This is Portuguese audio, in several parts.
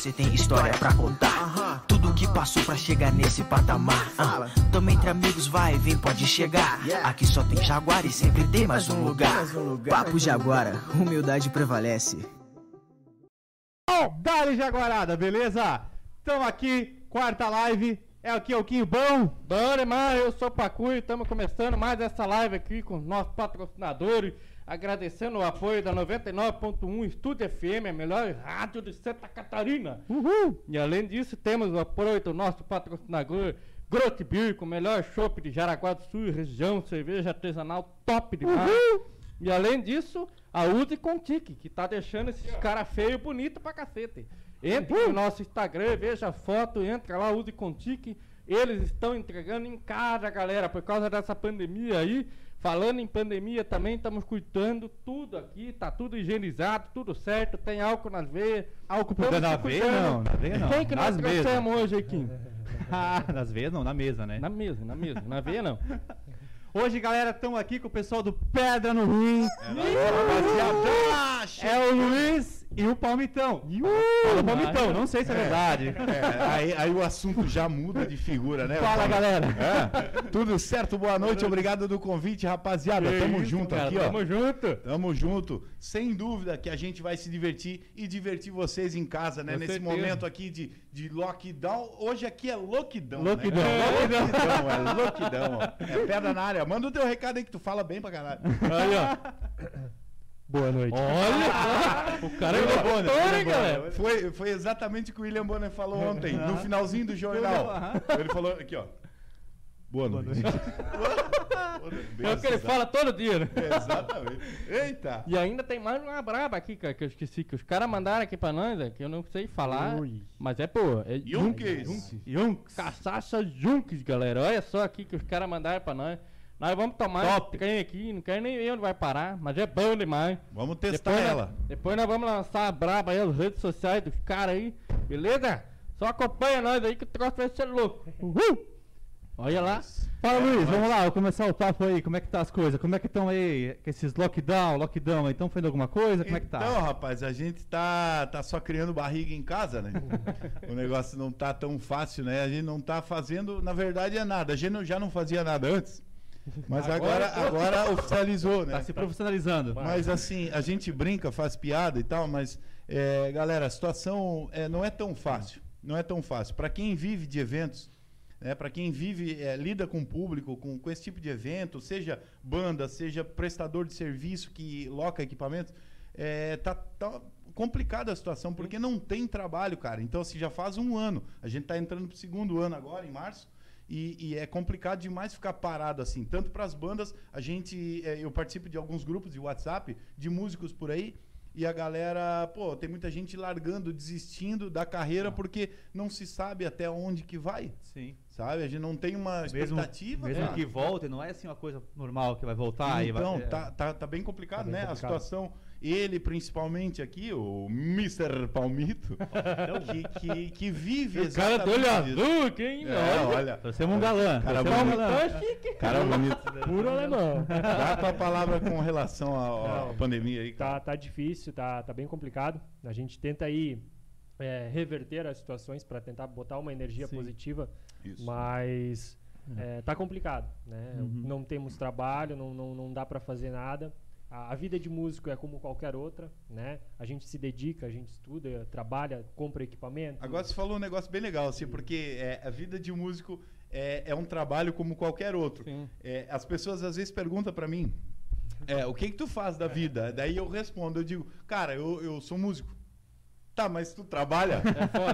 Você tem história pra contar. Tudo que passou pra chegar nesse patamar. Tamo entre amigos, vai, vem, pode chegar. Aqui só tem Jaguar e sempre tem mais um lugar. Papo de agora, humildade prevalece. Dali Jaguarada, beleza? Tamo aqui, quarta live. É aqui, é o Quinho Bom. Bom demais, eu sou o Pacu e estamos começando mais essa live aqui com os nossos patrocinadores. Agradecendo o apoio da 99.1 Estúdio FM, a melhor rádio de Santa Catarina. Uhul. E além disso, temos o apoio do nosso patrocinador Grote Beer, com o melhor chopp de Jaraguá do Sul e região, cerveja artesanal top demais. E além disso, a Uzi Contique, que tá deixando esses caras feios bonitos pra cacete. Entre no nosso Instagram, veja a foto, entra lá, Uzi Contique. Eles estão entregando em casa, galera, por causa dessa pandemia aí. Falando em pandemia também, estamos cuidando tudo aqui, tá tudo higienizado, tudo certo, tem álcool nas veias. Álcool por na veia, não. Na veia não. Quem que nós mesas. trouxemos hoje aqui? Ah, nas veias não, na mesa, né? Na mesa, na mesa, na veia não. Hoje, galera, estamos aqui com o pessoal do Pedra no Rim. Rapaziada, É o Luiz e o Palmitão. Fala Palmitão, não sei se é verdade. É, aí, aí o assunto já muda de figura, né? Fala, galera. É, tudo certo, boa noite, obrigado do convite, rapaziada. Tamo isso, junto cara, aqui, ó. Tamo junto. Tamo junto. Sem dúvida que a gente vai se divertir e divertir vocês em casa, né? Com Nesse certeza. momento aqui de, de lockdown. Hoje aqui é lockdown. Lockdown. Né? É lockdown, é lockdown. ó. É pedra na área. Manda o teu recado aí que tu fala bem pra caralho. Aí, ó. Boa noite. Olha! o cara é Bonner, galera? Foi, foi exatamente o que o William Bonner falou ontem, no finalzinho do jornal. Ele falou aqui, ó. Boa noite. É o que ele fala todo dia, né? Exatamente. Eita! E ainda tem mais uma braba aqui, cara, que eu esqueci, que os caras mandaram aqui pra nós, é, que eu não sei falar, Ui. mas é, pô, é Junks. Junks. Caçaça Junks, galera. Olha só aqui que os caras mandaram pra nós. Nós vamos tomar Top. trem aqui, não quero nem ver onde vai parar, mas é bom demais. Vamos testar Depois, ela. Nós, depois nós vamos lançar a braba aí nas redes sociais dos caras aí, beleza? Só acompanha nós aí que o troço vai ser louco. Uhul! Olha lá. Fala, Luiz, vamos lá, começar o papo aí. Como é que tá as coisas? Como é que estão aí com esses lockdown, lockdown aí? Estão fazendo alguma coisa? Como é que tá? Então, rapaz, a gente tá, tá só criando barriga em casa, né? o negócio não tá tão fácil, né? A gente não tá fazendo, na verdade, é nada. A gente não- já não fazia nada antes. Mas agora, agora, oficializou, né? Tá se profissionalizando. Mas assim, a gente brinca, faz piada e tal, mas, é, galera, a situação é, não é tão fácil. Não é tão fácil. Para quem vive de eventos, né, para quem vive, é, lida com o público, com, com esse tipo de evento, seja banda, seja prestador de serviço que loca equipamentos, é, tá, tá complicada a situação, porque não tem trabalho, cara. Então, assim, já faz um ano. A gente tá entrando pro segundo ano agora, em março. E, e é complicado demais ficar parado assim. Tanto para as bandas, a gente. é, eu participo de alguns grupos de WhatsApp de músicos por aí. E a galera, pô, tem muita gente largando, desistindo da carreira porque não se sabe até onde que vai, Sim. sabe? A gente não tem uma Mesmo, expectativa. mesmo cara. que volte, não é assim uma coisa normal que vai voltar e vai. Então, é, tá, tá, tá bem complicado, Tá bem né? complicado. A situação, ele principalmente aqui, o Mr. Palmito, que, que, que vive O cara do olho exatamente isso. azul, quem? É, olha, Você é um galã. Cara você é um bonito. galã. Tá chique. cara bonito. Puro alemão. Dá tua palavra com relação à pandemia aí, cara. Tá, tá difícil, tá, tá bem complicado. A gente tenta aí é, reverter as situações para tentar botar uma energia Sim. positiva, Isso. mas é, tá complicado, né? Uhum. Não temos trabalho, não, não, não dá para fazer nada. A, a vida de músico é como qualquer outra, né? A gente se dedica, a gente estuda, trabalha, compra equipamento. Agora você falou um negócio bem legal, assim, porque é, a vida de músico é, é um trabalho como qualquer outro. Sim. É, as pessoas às vezes perguntam pra mim, é, o que que tu faz da vida? Daí eu respondo, eu digo, cara, eu, eu sou músico. Tá, mas tu trabalha?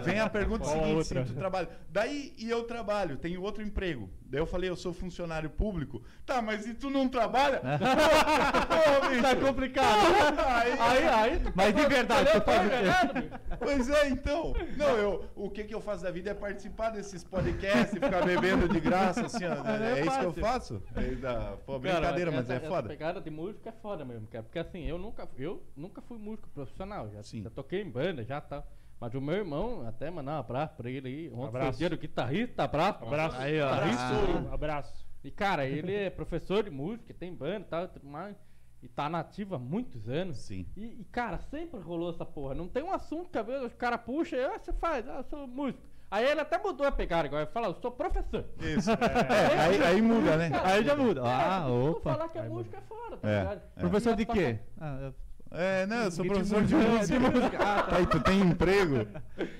Vem a pergunta Qual a seguinte, se tu trabalha. Daí, e eu trabalho, tenho outro emprego. Daí eu falei, eu sou funcionário público. Tá, mas e tu não trabalha? Pô, bicho. Tá complicado. Aí, Aí, aí. tu Mas de verdade, tu faz- enganado, bicho. Pois é, então. Não, eu, o que, que eu faço da vida é participar desses podcasts, ficar bebendo de graça, assim, ó. É, isso que eu faço. É, da, pô, brincadeira, Cara, mas essa, é foda. Essa pegada de música é foda mesmo, cara. Porque assim, eu nunca, eu nunca fui músico profissional. Já, Sim. já toquei em banda, já tá. Mas o meu irmão, até mandar um abraço pra ele aí. Ontem foi o Abraço. dia do guitarrista, abraço. Abraço. Aí, ó. Abraço. Abraço. E cara, ele é professor de música, tem banda e tal, e tudo mais. e tá nativa há muitos anos. Sim. E, e, cara, sempre rolou essa porra. Não tem um assunto que às vezes o cara puxa e ah, você faz, ah, eu sou músico. Aí ele até mudou a pegada agora. Ele fala, eu sou professor. Isso. É, aí, aí muda, né? Aí já muda. É, Ah, opa. falar que é músico é fora, tá É, ligado? é. Professor de as quê? Ah, eu- É, não, eu sou professor de música. música. Ah, tá. Aí tu tem emprego?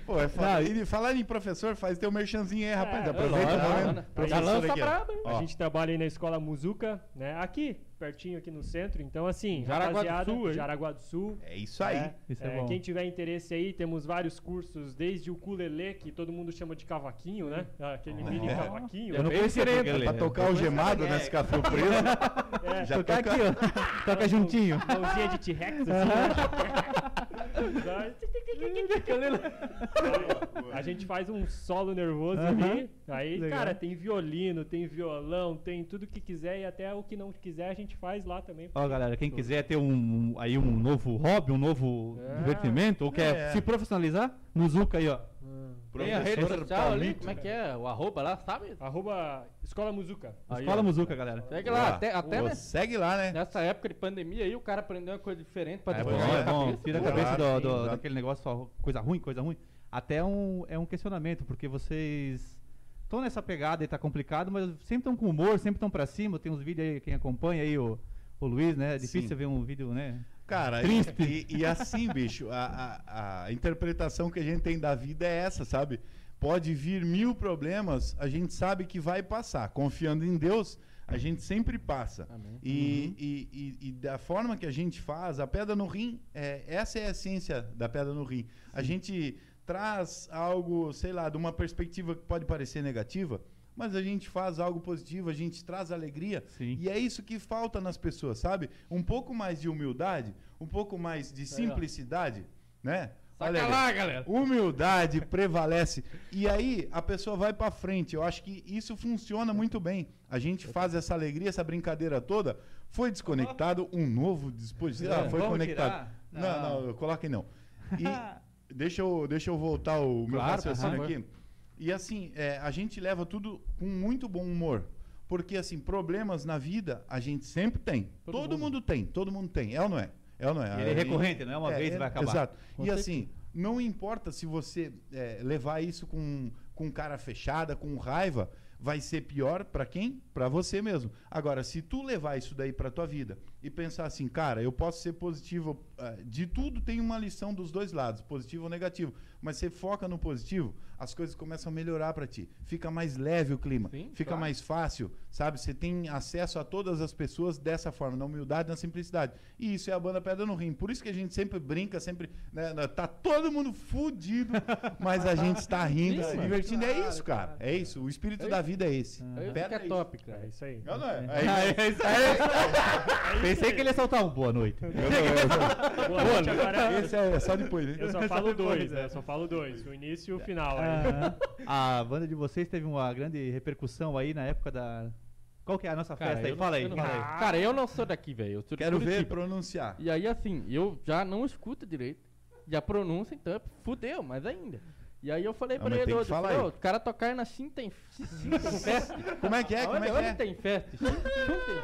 Pô, é. Não, e falar em professor, faz teu merchanzinho aí, rapaz. É, Aproveita. Professor lança aqui, ó. braba, hein? Ó. A gente trabalha aí na escola Muzuca, né? Aqui, pertinho aqui no centro. Então, assim, Jaraguá do Sul, hein? Jaraguá do Sul. É isso aí. É, Isso é é, bom. Quem tiver interesse aí, temos vários cursos, desde o ukulele, que todo mundo chama de cavaquinho, né? Aquele mini É. cavaquinho. Eu não bem conhecia diferente, porque Pra ele- tocar o gemado, né? Se café preso. É, Já Tocar toca- aqui, ó. Toca juntinho. Mãozinha de T-Rex, assim, né? A gente faz um solo nervoso Aham. ali. Aí, Legal. cara, tem violino, tem violão, tem tudo que quiser e até o que não quiser a gente faz lá também. Ó, galera, quem quiser ter um, um- aí um novo hobby, um novo É. divertimento, ou quer É. se profissionalizar, no Zuca aí, ó. Tem a rede social ali, como é que é? O arroba lá, sabe? Arroba Escola Muzuca. Aí, Escola ó. Muzuca, galera. Segue lá, até, até nessa, Segue lá, né? nessa época de pandemia aí, o cara aprendeu uma coisa diferente pra É bom, é a bom. cabeça, Tira a cabeça do, do- sim, daquele negócio, só coisa ruim, coisa ruim. Até um, é um questionamento, porque vocês estão nessa pegada e tá complicado, mas sempre estão com humor, sempre estão pra cima. Tem uns vídeos aí, quem acompanha aí, o, o Luiz, né? É difícil Sim. você ver um vídeo, né? Cara, Triste. E, e assim, bicho, a, a, a interpretação que a gente tem da vida é essa, sabe? Pode vir mil problemas, a gente sabe que vai passar. Confiando em Deus, a gente sempre passa. E, e, e- e da forma que a gente faz, a pedra no rim, é, essa é a essência da pedra no rim. A gente traz algo, sei lá, de uma perspectiva que pode parecer negativa, mas a gente faz algo positivo, a gente traz alegria. Sim. E é isso que falta nas pessoas, sabe? Um pouco mais de humildade, um pouco mais de simplicidade, né? Saca aí. lá, galera. Humildade prevalece. E aí a pessoa vai pra frente. Eu acho que isso funciona muito bem. A gente faz essa alegria, essa brincadeira toda. Foi desconectado um novo dispositivo. Ah, foi Vamos conectado. tirar? Não, Não. não, coloquem não. E deixa eu, deixa eu voltar o meu Claro, raciocínio aqui. E assim, é, a gente leva tudo com muito bom humor. Porque, assim, problemas na vida a gente sempre tem. Todo, mundo. tem, todo mundo tem. É ou não é? É ou não é? E ele é recorrente, não é uma vez e vai acabar. Exato. Com e certeza. assim, não importa se você é, levar isso com, com cara fechada, com raiva, vai ser pior pra quem? Pra você mesmo. Agora, se tu levar isso daí pra tua vida e pensar assim, cara, eu posso ser positivo, eh, de tudo tem uma lição dos dois lados, positivo ou negativo, mas você foca no positivo, as coisas começam a melhorar pra ti. Fica mais leve o clima, Sim, fica claro. mais fácil, sabe? Você tem acesso a todas as pessoas dessa forma, na humildade, na simplicidade. E isso é a banda Pedra no Rim. Por isso que a gente sempre brinca, sempre. Né, né, tá todo mundo fudido, mas a gente está rindo, Sim, se divertindo. é isso, cara. É isso. O espírito da vida é esse. É isso Pedra que é isso. top, cara. É isso aí. Não, não é? Ah, É é isso aí. Pensei que ele ia soltar um boa noite. isso. Eu não, eu Boa noite, agora não. Esse é só depois, né? eu só falo dois, né? Eu só falo dois. O início e o final. Ah, a banda de vocês teve uma grande repercussão aí na época da. Qual que é a nossa Cara, festa aí? Fala não- aí, eu não- fala aí. Cara, eu não sou daqui, velho. Eu sou de Quero ver pronunciar. E aí, assim, eu já não escuto direito. E a pronúncia, então, fudeu, mas ainda. E aí eu falei Ah, pra ele tem falar falei, o cara tocar na Chintem Fest. Como é que é? Como onde, é que onde é? tem festa? Chintem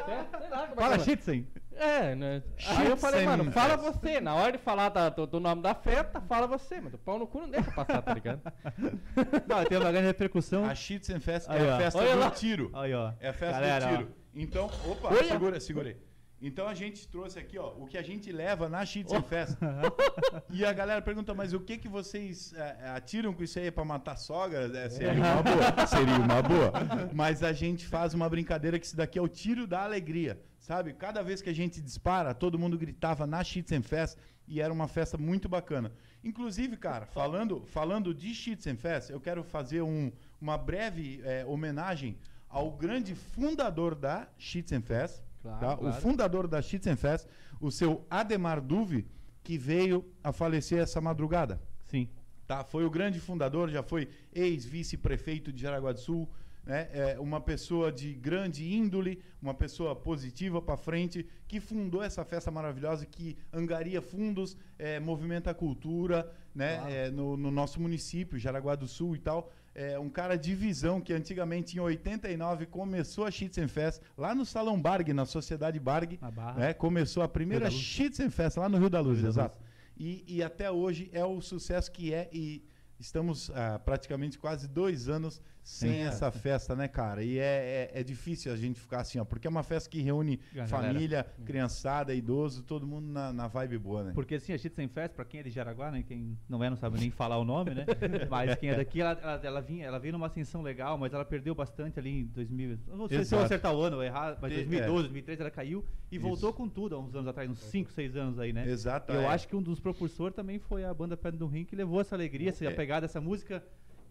Fest? Sei lá como é Fala, que é. Shitsen. É, né? Aí eu falei, mano, fala Fest. você. Na hora de falar da- do, do nome da festa, fala você. Mas o pau no cu não deixa passar, tá ligado? Não, teve uma grande repercussão. A Schützenfest Aí, é ó. a festa Olha do lá. tiro. Aí, ó. É a festa Galera, do ó. tiro. Então, opa, Olha. segura, aí. Então a gente trouxe aqui, ó, o que a gente leva na Schützenfest. e a galera pergunta, mas o que que vocês é, atiram com isso aí pra matar sogra? É, seria uma boa, seria uma boa. Mas a gente faz uma brincadeira que isso daqui é o tiro da alegria, sabe? Cada vez que a gente dispara, todo mundo gritava na Schützenfest e era uma festa muito bacana. Inclusive, cara, falando, falando de Schützenfest, eu quero fazer um- uma breve é, homenagem ao grande fundador da Schützenfest, Claro, tá? claro. o fundador da Schützenfest, o seu Ademar Duve, que veio a falecer essa madrugada. Sim. Tá? Foi o grande fundador, já foi ex-vice-prefeito de Jaraguá do Sul, né? É uma pessoa de grande índole, uma pessoa positiva para frente, que fundou essa festa maravilhosa que angaria fundos, é, movimenta a cultura né? Claro. É, no, no nosso município, Jaraguá do Sul e tal. É, um cara de visão que antigamente em 89 começou a Schützenfest lá no Salão Barg, na Sociedade Barg. Né? Começou a primeira Luz. Schützenfest lá no Rio da Luz, Rio da exato. E, e até hoje é o sucesso que é e estamos há praticamente quase dois anos sem Sim. essa festa, né, cara? E é, é, é difícil a gente ficar assim, ó, porque é uma festa que reúne Galera. família, criançada, idoso, todo mundo na, na vibe boa, né? Porque assim, a Schützenfest, pra quem é de Jaraguá, né? Quem não é, não sabe nem falar o nome, né? Mas quem é daqui, ela, ela, ela, vinha, ela veio numa ascensão legal, mas ela perdeu bastante ali em 2000. Não sei se eu acertar o ano ou errar, mas De- 2012, é. 2013 ela caiu e Isso. voltou com tudo há uns anos atrás, uns 5, 6 anos aí, né? Exato. E eu é. acho que um dos propulsores também foi a banda Pedra do Rim, que levou essa alegria, essa É. pegada, essa música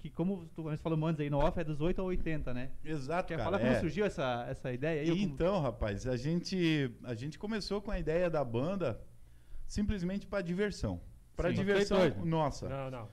que, como tu falou antes aí no off, é dos 8 ao 80, né? Exato, Quer cara. falar como é. surgiu essa, essa ideia aí? ou E como- então, rapaz, a gente, a gente começou com a ideia da banda simplesmente para diversão. Para diversão dois. nossa. Não, não.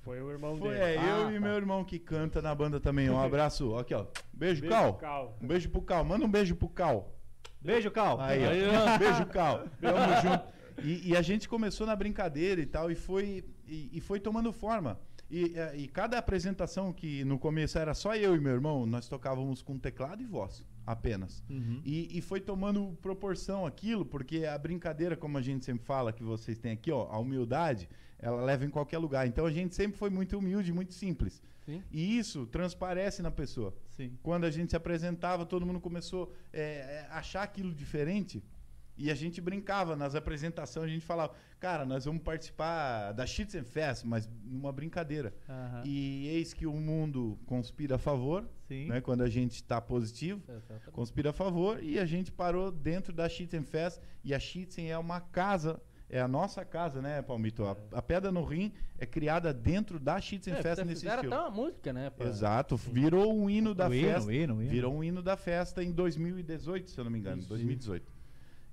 Foi o irmão Foi dele. é, eu Ah, e tá. meu irmão que canta na banda também. Um abraço. Aqui, ó. Beijo, Beijo, Cal. Cal. Um beijo pro Cal. Manda um beijo pro Cal. Beijo, Cal! Aí, ó. Aí. Beijo, Cal. Tamo junto. E, e a gente começou na brincadeira e tal, e foi, e, e foi tomando forma. E, eh, e cada apresentação que no começo era só eu e meu irmão, nós tocávamos com teclado e voz apenas. Uhum. E, e foi tomando proporção aquilo, porque a brincadeira, como a gente sempre fala, que vocês têm aqui, ó, a humildade, ela leva em qualquer lugar. Então a gente sempre foi muito humilde, muito simples. Sim. E isso transparece na pessoa. Sim. Quando a gente se apresentava, todo mundo começou é, a achar aquilo diferente. E a gente brincava nas apresentações, a gente falava, cara, nós vamos participar da Schützenfest, mas numa brincadeira. Aham. E eis que o mundo conspira a favor, Sim. né, quando a gente está positivo Exatamente. conspira a favor e a gente parou dentro da Schützenfest e a Schützen é uma casa, é a nossa casa, né, Palmito? A, a Pedra no Rim é criada dentro da É, Schützenfest vocês nesse estilo. até uma música, né? pra- Exato, virou um hino da O hino, festa. hino, o hino. Virou um hino da festa em 2018, se eu não me engano, Isso. 2018.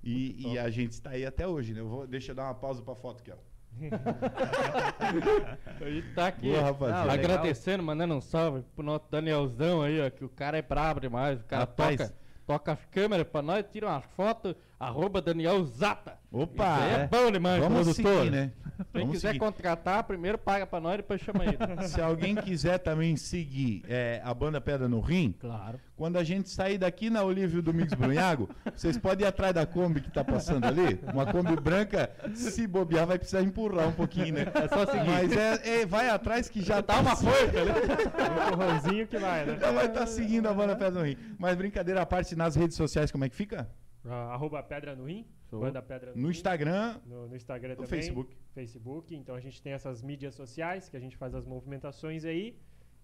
E, e a gente está aí até hoje, né? Eu vou, deixa eu dar uma pausa pra foto aqui, ó. A gente tá aqui Boa. Não, agradecendo, mandando um salve pro nosso Danielzão aí, ó, que o cara é brabo demais. O cara Rapaz. toca, toca as câmeras pra nós, tira umas fotos, arroba Daniel Zata. Opa! Isso aí é, é. bom demais, Vamos produtor. seguir, né? Quem Vamos quiser seguir. contratar, primeiro paga pra nós, depois chama ele. Se alguém quiser também seguir é, a banda Pedra no Rim, claro. Quando a gente sair daqui na Olívio Domingos Brunhago, vocês podem ir atrás da Kombi que tá passando ali. Uma Kombi branca, se bobear, vai precisar empurrar um pouquinho, né? É só seguir. Mas é, é, vai atrás que já tá uma força, né? O empurrãozinho que vai, né? Já vai estar seguindo a banda Pedra no Rim. Mas brincadeira à parte, nas redes sociais, como é que fica? Ah, arroba Pedra no Rim. Show. Banda Pedra no, No Rim. Instagram, No, no Instagram no também. Facebook. Facebook. Então a gente tem essas mídias sociais que a gente faz as movimentações aí.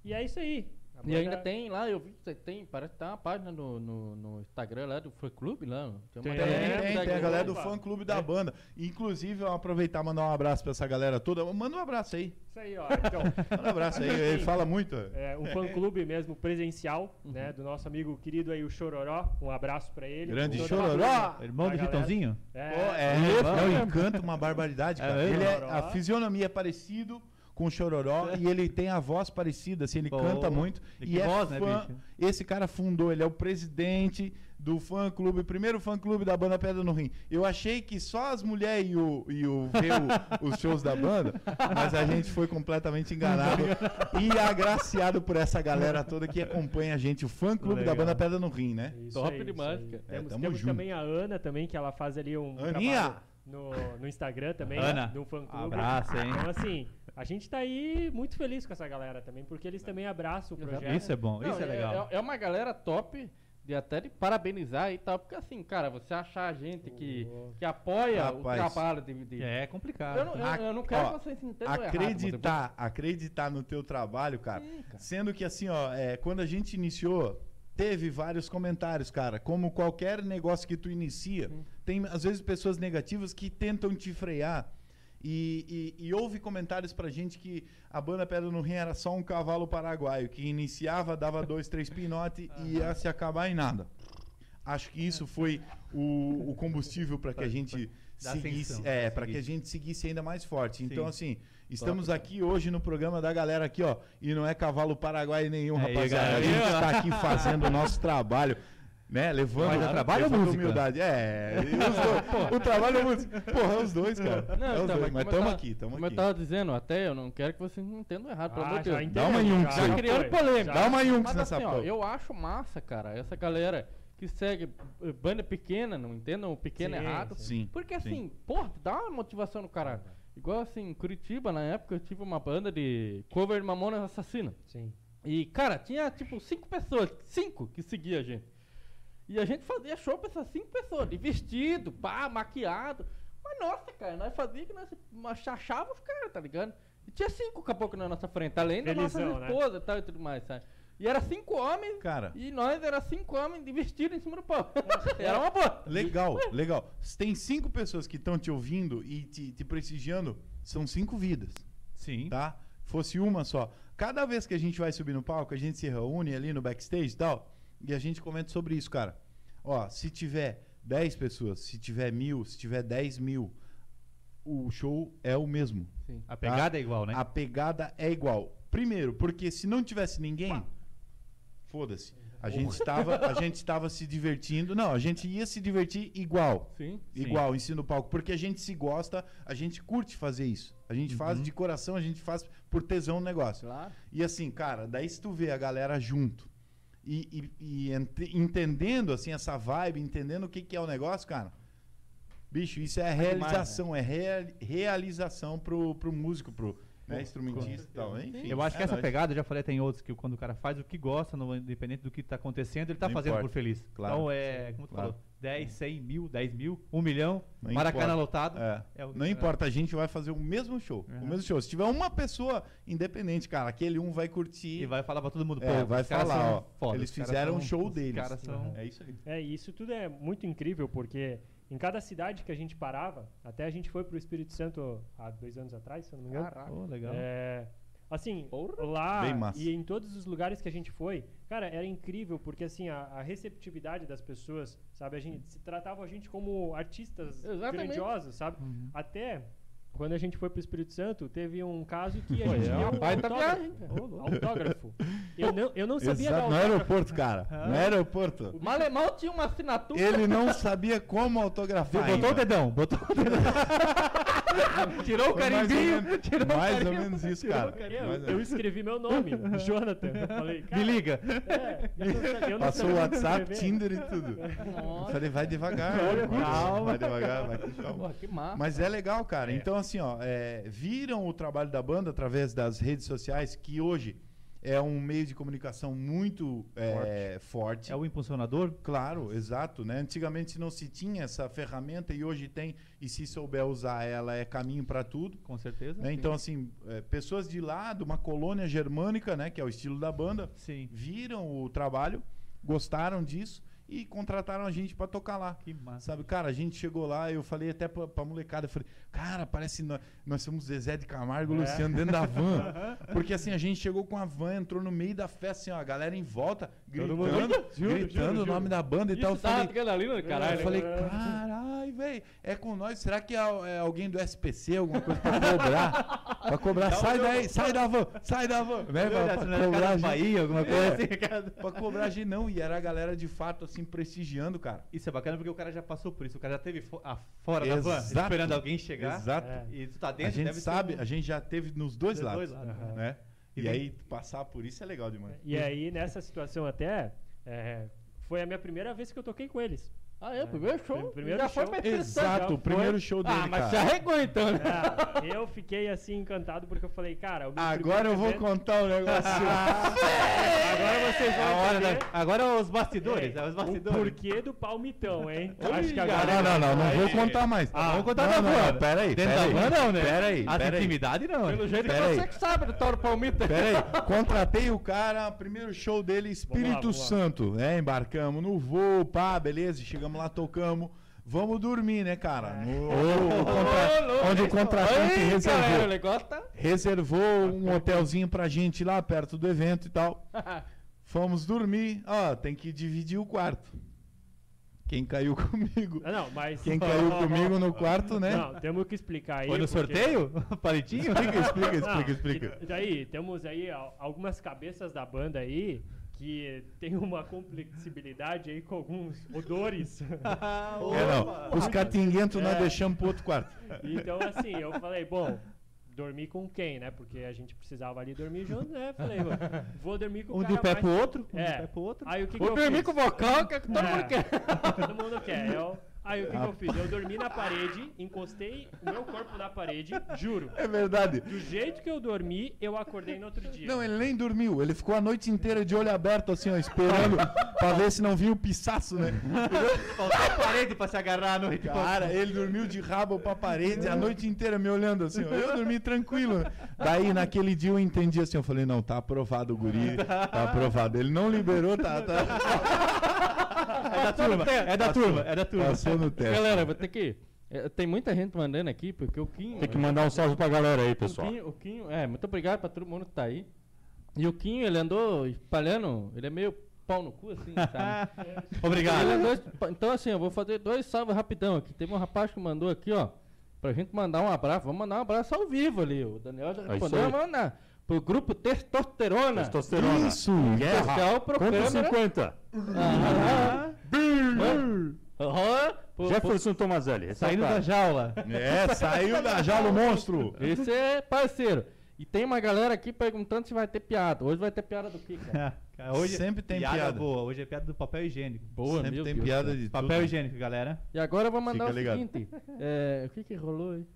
E é isso aí. E ainda tem lá, eu vi que tem, parece que tem uma página no, no, no Instagram lá do Fã Clube lá. uma Tem, Tem, tem, tem a galera do fã clube da É. banda. Inclusive, vamos aproveitar e mandar um abraço pra essa galera toda. Manda um abraço aí. Isso aí, ó. Então, Manda um abraço aí. Ele fala muito. é um fã-clube mesmo presencial, né? Do nosso amigo querido aí, o Chororó. Um abraço pra ele. Grande Chororó! Irmão do. Vitãozinho? É, é, É, vamos. ele canta uma barbaridade, É cara. ele é, Chororó. a fisionomia é parecido com o Chororó e ele tem a voz parecida, assim, ele Pô, canta muito. e que é voz, né, fã, bicho? esse cara fundou, ele é o presidente do fã clube, primeiro fã clube da banda Pedra no Rim. Eu achei que só as mulheres e o, e o ver o- os shows da banda, mas a gente foi completamente enganado e agraciado por essa galera toda que acompanha a gente, o fã clube da Legal. banda Pedra no Rim, né? Isso Top aí, demais, cara. É, Temos, temos junto. também a Ana também, que ela faz ali um Aninha! no, no Instagram também, Ana, no fã clube. abraço, hein? Então, assim, a gente tá aí muito feliz com essa galera também, porque eles também abraçam o projeto. Isso é bom, Não, isso é legal. É, é uma galera top de até de parabenizar e tal, porque assim, cara, você achar gente que, que apoia Rapaz. o trabalho de. de- É complicado. Eu, não, eu, eu não quero ó, que vocês entendam errado, acreditar, acreditar no teu trabalho, cara. Sim, cara. Sendo que assim, ó, é, quando a gente iniciou, teve vários comentários, cara. Como qualquer negócio que tu inicia, tem às vezes pessoas negativas que tentam te frear. E, e, e houve comentários pra gente que a banda Pedra no Rim era só um cavalo paraguaio, que iniciava, dava dois, três pinote e ia se acabar em nada. Acho que isso foi o, o combustível para que a gente seguisse, é, pra para que a gente seguisse ainda mais forte. Então, Sim. assim, estamos aqui hoje no programa da galera aqui, ó, e não é cavalo paraguaio nenhum, Aí, rapaziada. A gente está aqui fazendo o nosso trabalho. Né? Levando Mas trabalho ou levando música? humildade. É, os dois- o trabalho é música. Porra, é os dois, cara. Não, é os então, dois, mas estamos aqui, estamos Como eu aqui. tava dizendo, até eu não quero que vocês me entendam errado, pelo Ah, amor de Deus. Dá uma yunks aí. Tá criando polêmica. Dá uma yunks nessa assim, ó, eu acho massa, cara, essa galera que segue banda pequena, não entendam o pequeno Sim, errado. Sim. Porque sim. assim, porra, dá uma motivação no cara. Igual assim, em Curitiba, na época, eu tive uma banda de cover de Mamonas Assassina. Sim. E, cara, tinha tipo cinco pessoas, cinco que seguia a gente. E a gente fazia show pra essas cinco pessoas, de vestido, pá, maquiado. Mas nossa, cara, nós fazíamos que nós achava os caras, tá ligado? E tinha cinco caboclos na nossa frente, além da nossa Felizão, né? esposa e tal e tudo mais, sabe? E era cinco homens, Cara. e nós era cinco homens de vestido em cima do pau. era uma boa. Legal, legal. Se tem cinco pessoas que estão te ouvindo e te, te prestigiando, são cinco vidas, Sim. tá? Fosse uma só. Cada vez que a gente vai subir no palco, a gente se reúne ali no backstage e tal, e a gente comenta sobre isso, cara. Ó, se tiver 10 pessoas, se tiver mil, se tiver 10 mil, o show é o mesmo. Sim. A pegada é igual, né? A pegada é igual. Primeiro, porque se não tivesse ninguém, foda-se. A gente estava, a gente estava se divertindo. Não, a gente ia se divertir igual. Sim. Sim. Igual, ensino no palco, porque a gente se gosta, a gente curte fazer isso. A gente faz Uhum. de coração, a gente faz por tesão o negócio. Claro. E assim, cara, daí se tu vê a galera junto e, e- e ent- entendendo assim essa vibe, entendendo o que, que é o negócio, cara. Bicho, isso é realização, é rea- realização pro, pro músico, pro né, instrumentista e tal. Enfim, Eu acho que é essa nóis. pegada, eu já falei, tem outros, que quando o cara faz o que gosta, no- independente do que tá acontecendo, ele tá Não fazendo importa. por feliz. Claro. Então é, como tu Claro. falou, 10, 100 mil, 10 mil, 1 milhão, Não Maracanã importa. lotado. É. é o- Não importa, a gente vai fazer o mesmo show. Uhum. O mesmo show. Se tiver uma pessoa independente, cara, aquele um vai curtir. E vai falar pra todo mundo, pô, É, vai falar, ó. foda, eles fizeram são- um show deles. caras são- É isso aí. É, e isso tudo é muito incrível, porque em cada cidade que a gente parava, até a gente foi pro Espírito Santo há dois anos atrás, se eu não me engano. Caraca. Pô, legal. É, assim, Porra. lá e em todos os lugares que a gente foi, cara, era incrível, porque assim, a, a receptividade das pessoas, sabe, a gente se tratava a gente como artistas Exatamente. grandiosos, sabe? Uhum. Até quando a gente foi pro Espírito Santo, teve um caso que a Pô, gente é deu autógrafo. autógrafo. Eu não, eu não sabia dar Exato, no autógrafo. aeroporto, cara. No aeroporto. O Malemal tinha uma assinatura. Ele não sabia como autografar. botou o dedão, botou o dedão. Tirou o mais ou carimbinho. menos- tirou o Mais ou carimbo, menos isso, cara. Eu, Mais ou escrevi meu nome, Jonathan. Eu falei, cara, Me liga. É, eu não sa- eu não Passou o WhatsApp. Tinder e tudo. Eu falei, vai devagar. Calma. Vai devagar, vai calma. porra, que massa. Mas é legal, cara. Então, assim, ó, é, viram o trabalho da banda através das redes sociais, que hoje é um meio de comunicação muito é, forte. É o impulsionador? Claro, exato, né? Antigamente não se tinha essa ferramenta e hoje tem, e se souber usar ela, é caminho para tudo. Com certeza. né? Então, assim, é, pessoas de lá, de uma colônia germânica, né, que é o estilo da banda, Sim. viram o trabalho, gostaram disso e contrataram a gente para tocar lá. Que massa. Sabe, cara, a gente chegou lá, eu falei até pra, pra molecada, eu falei, cara, parece nós, nós somos Zezé de Camargo e É. Luciano dentro da van. Porque assim, a gente chegou com a van, entrou no meio da festa, assim, ó, a galera em volta, gritando, mundo- gritando o nome da banda e tal. Eu Isso falei, adrenalina, do caralho. eu falei, É. caralho, velho, é com nós. Será que é, é alguém do SPC, alguma coisa pra cobrar? pra cobrar, sai daí, sai da van, sai da van. Né, pra, pra cobrar a gente. Bahia, alguma coisa É. assim. cara. Pra cobrar a gente, não. E era a galera de fato, assim, prestigiando, cara. Isso é bacana porque o cara já passou por isso. O cara já teve fo- a- fora da van, Exato. esperando alguém chegar. Exato. É. E tu tá A dentro, gente deve ser sabe, um- a gente já teve nos dois dos lados. dois lados. Aham. Né? E E, vem- aí, passar por isso é legal demais. E aí, nessa situação até, é, foi a minha primeira vez que eu toquei com eles. Ah, é? Primeiro show? Primeiro já show. foi pra Exato, o primeiro show dele, Ah, mas se cara. arregou então, né? É, eu fiquei assim encantado porque eu falei, cara, o Agora eu vou evento- contar um negócio. Agora vocês vão a hora, entender né? Agora é os bastidores, é, é os o bastidores. porquê do palmitão, hein? Acho que agora... não, não, não, não Aí- vou contar mais. Ah, Vamos contar não, da não, não, pera aí, Dentro pera da aí. não, né? Pera aí, As pera aí. intimidades não. Pelo jeito Pera você aí. que sabe do Toro Palmita. Pera aí, contratei o cara, primeiro show dele, Espírito. Santo, né? Embarcamos no voo, pá, beleza, chegamos lá, tocamos. Vamos dormir, né, cara? No- o contra- onde o contratante Ei, reservou. negócio tá... reservou um hotelzinho pra gente lá perto do evento e tal. Fomos dormir. Ó, tem que dividir o quarto. Quem caiu comigo? Ah, não, mas... Quem caiu comigo no quarto, né? Não, temos que explicar aí. Foi no porque- sorteio? Palitinho? Explica, explica, Não, explica, explica. e daí, temos aí al- algumas cabeças da banda aí que tem uma complexibilidade aí com alguns odores. É, não. Os catinguentos nós É. deixamos pro outro quarto. Então, assim, eu falei, bom, dormir com quem, né? Porque a gente precisava ali dormir junto, né? Falei, "Bom, vou dormir com o Um cara de pé mais- pro outro, um É. de pé pro outro. Aí o que, que Vou eu dormir fiz? com o vocal, que é que todo É. mundo quer. Todo mundo quer. Eu- aí o que, que eu fiz? Eu dormi na parede, encostei o meu corpo na parede, juro. É verdade. Do jeito que eu dormi, eu acordei no outro dia. Não, ele nem dormiu. Ele ficou a noite inteira de olho aberto, assim, ó, esperando pra ver se não vinha o pisaço, né? Faltou a parede pra se agarrar à noite. Cara, ele dormiu de rabo pra parede a noite inteira me olhando assim, ó. Eu dormi tranquilo. Daí, naquele dia, eu entendi assim, eu falei, não, tá aprovado o guri, tá aprovado. Ele não liberou, tá, tá É da turma, é da turma, é da turma. passou no teste. Galera, vou ter que. é, tem muita gente mandando aqui, porque o Quinho. Tem que mandar um salve pra galera aí, o pessoal. Quinho, o Quinho, é, muito obrigado pra todo mundo que tá aí. E o Quinho, ele andou espalhando, ele é meio pau no cu, assim, sabe? Obrigado. Andou então, assim, eu vou fazer dois salves rapidão aqui. Teve um rapaz que mandou aqui, ó, pra gente mandar um abraço. Vamos mandar um abraço ao vivo ali. O Daniel já É respondeu, vamos mandar. Pro grupo Testosterona. Testosterona. Isso, Guerra. Especial pro Contra câmera. 50. Ah, Aham. Aham. Pro- Jefferson Tomazelli. é Saindo cara. da jaula. É, saiu da jaula o monstro. pro- Esse é parceiro. E tem uma galera aqui perguntando se vai ter piada. Hoje vai ter piada do que, cara? Cara, Hoje Sempre tem piada, piada. boa. Hoje é piada do papel higiênico. Boa, Sempre meu tem Deus. piada de Papel tudo. higiênico, galera. E agora eu vou mandar Fica o ligado. seguinte. é, o que que rolou aí?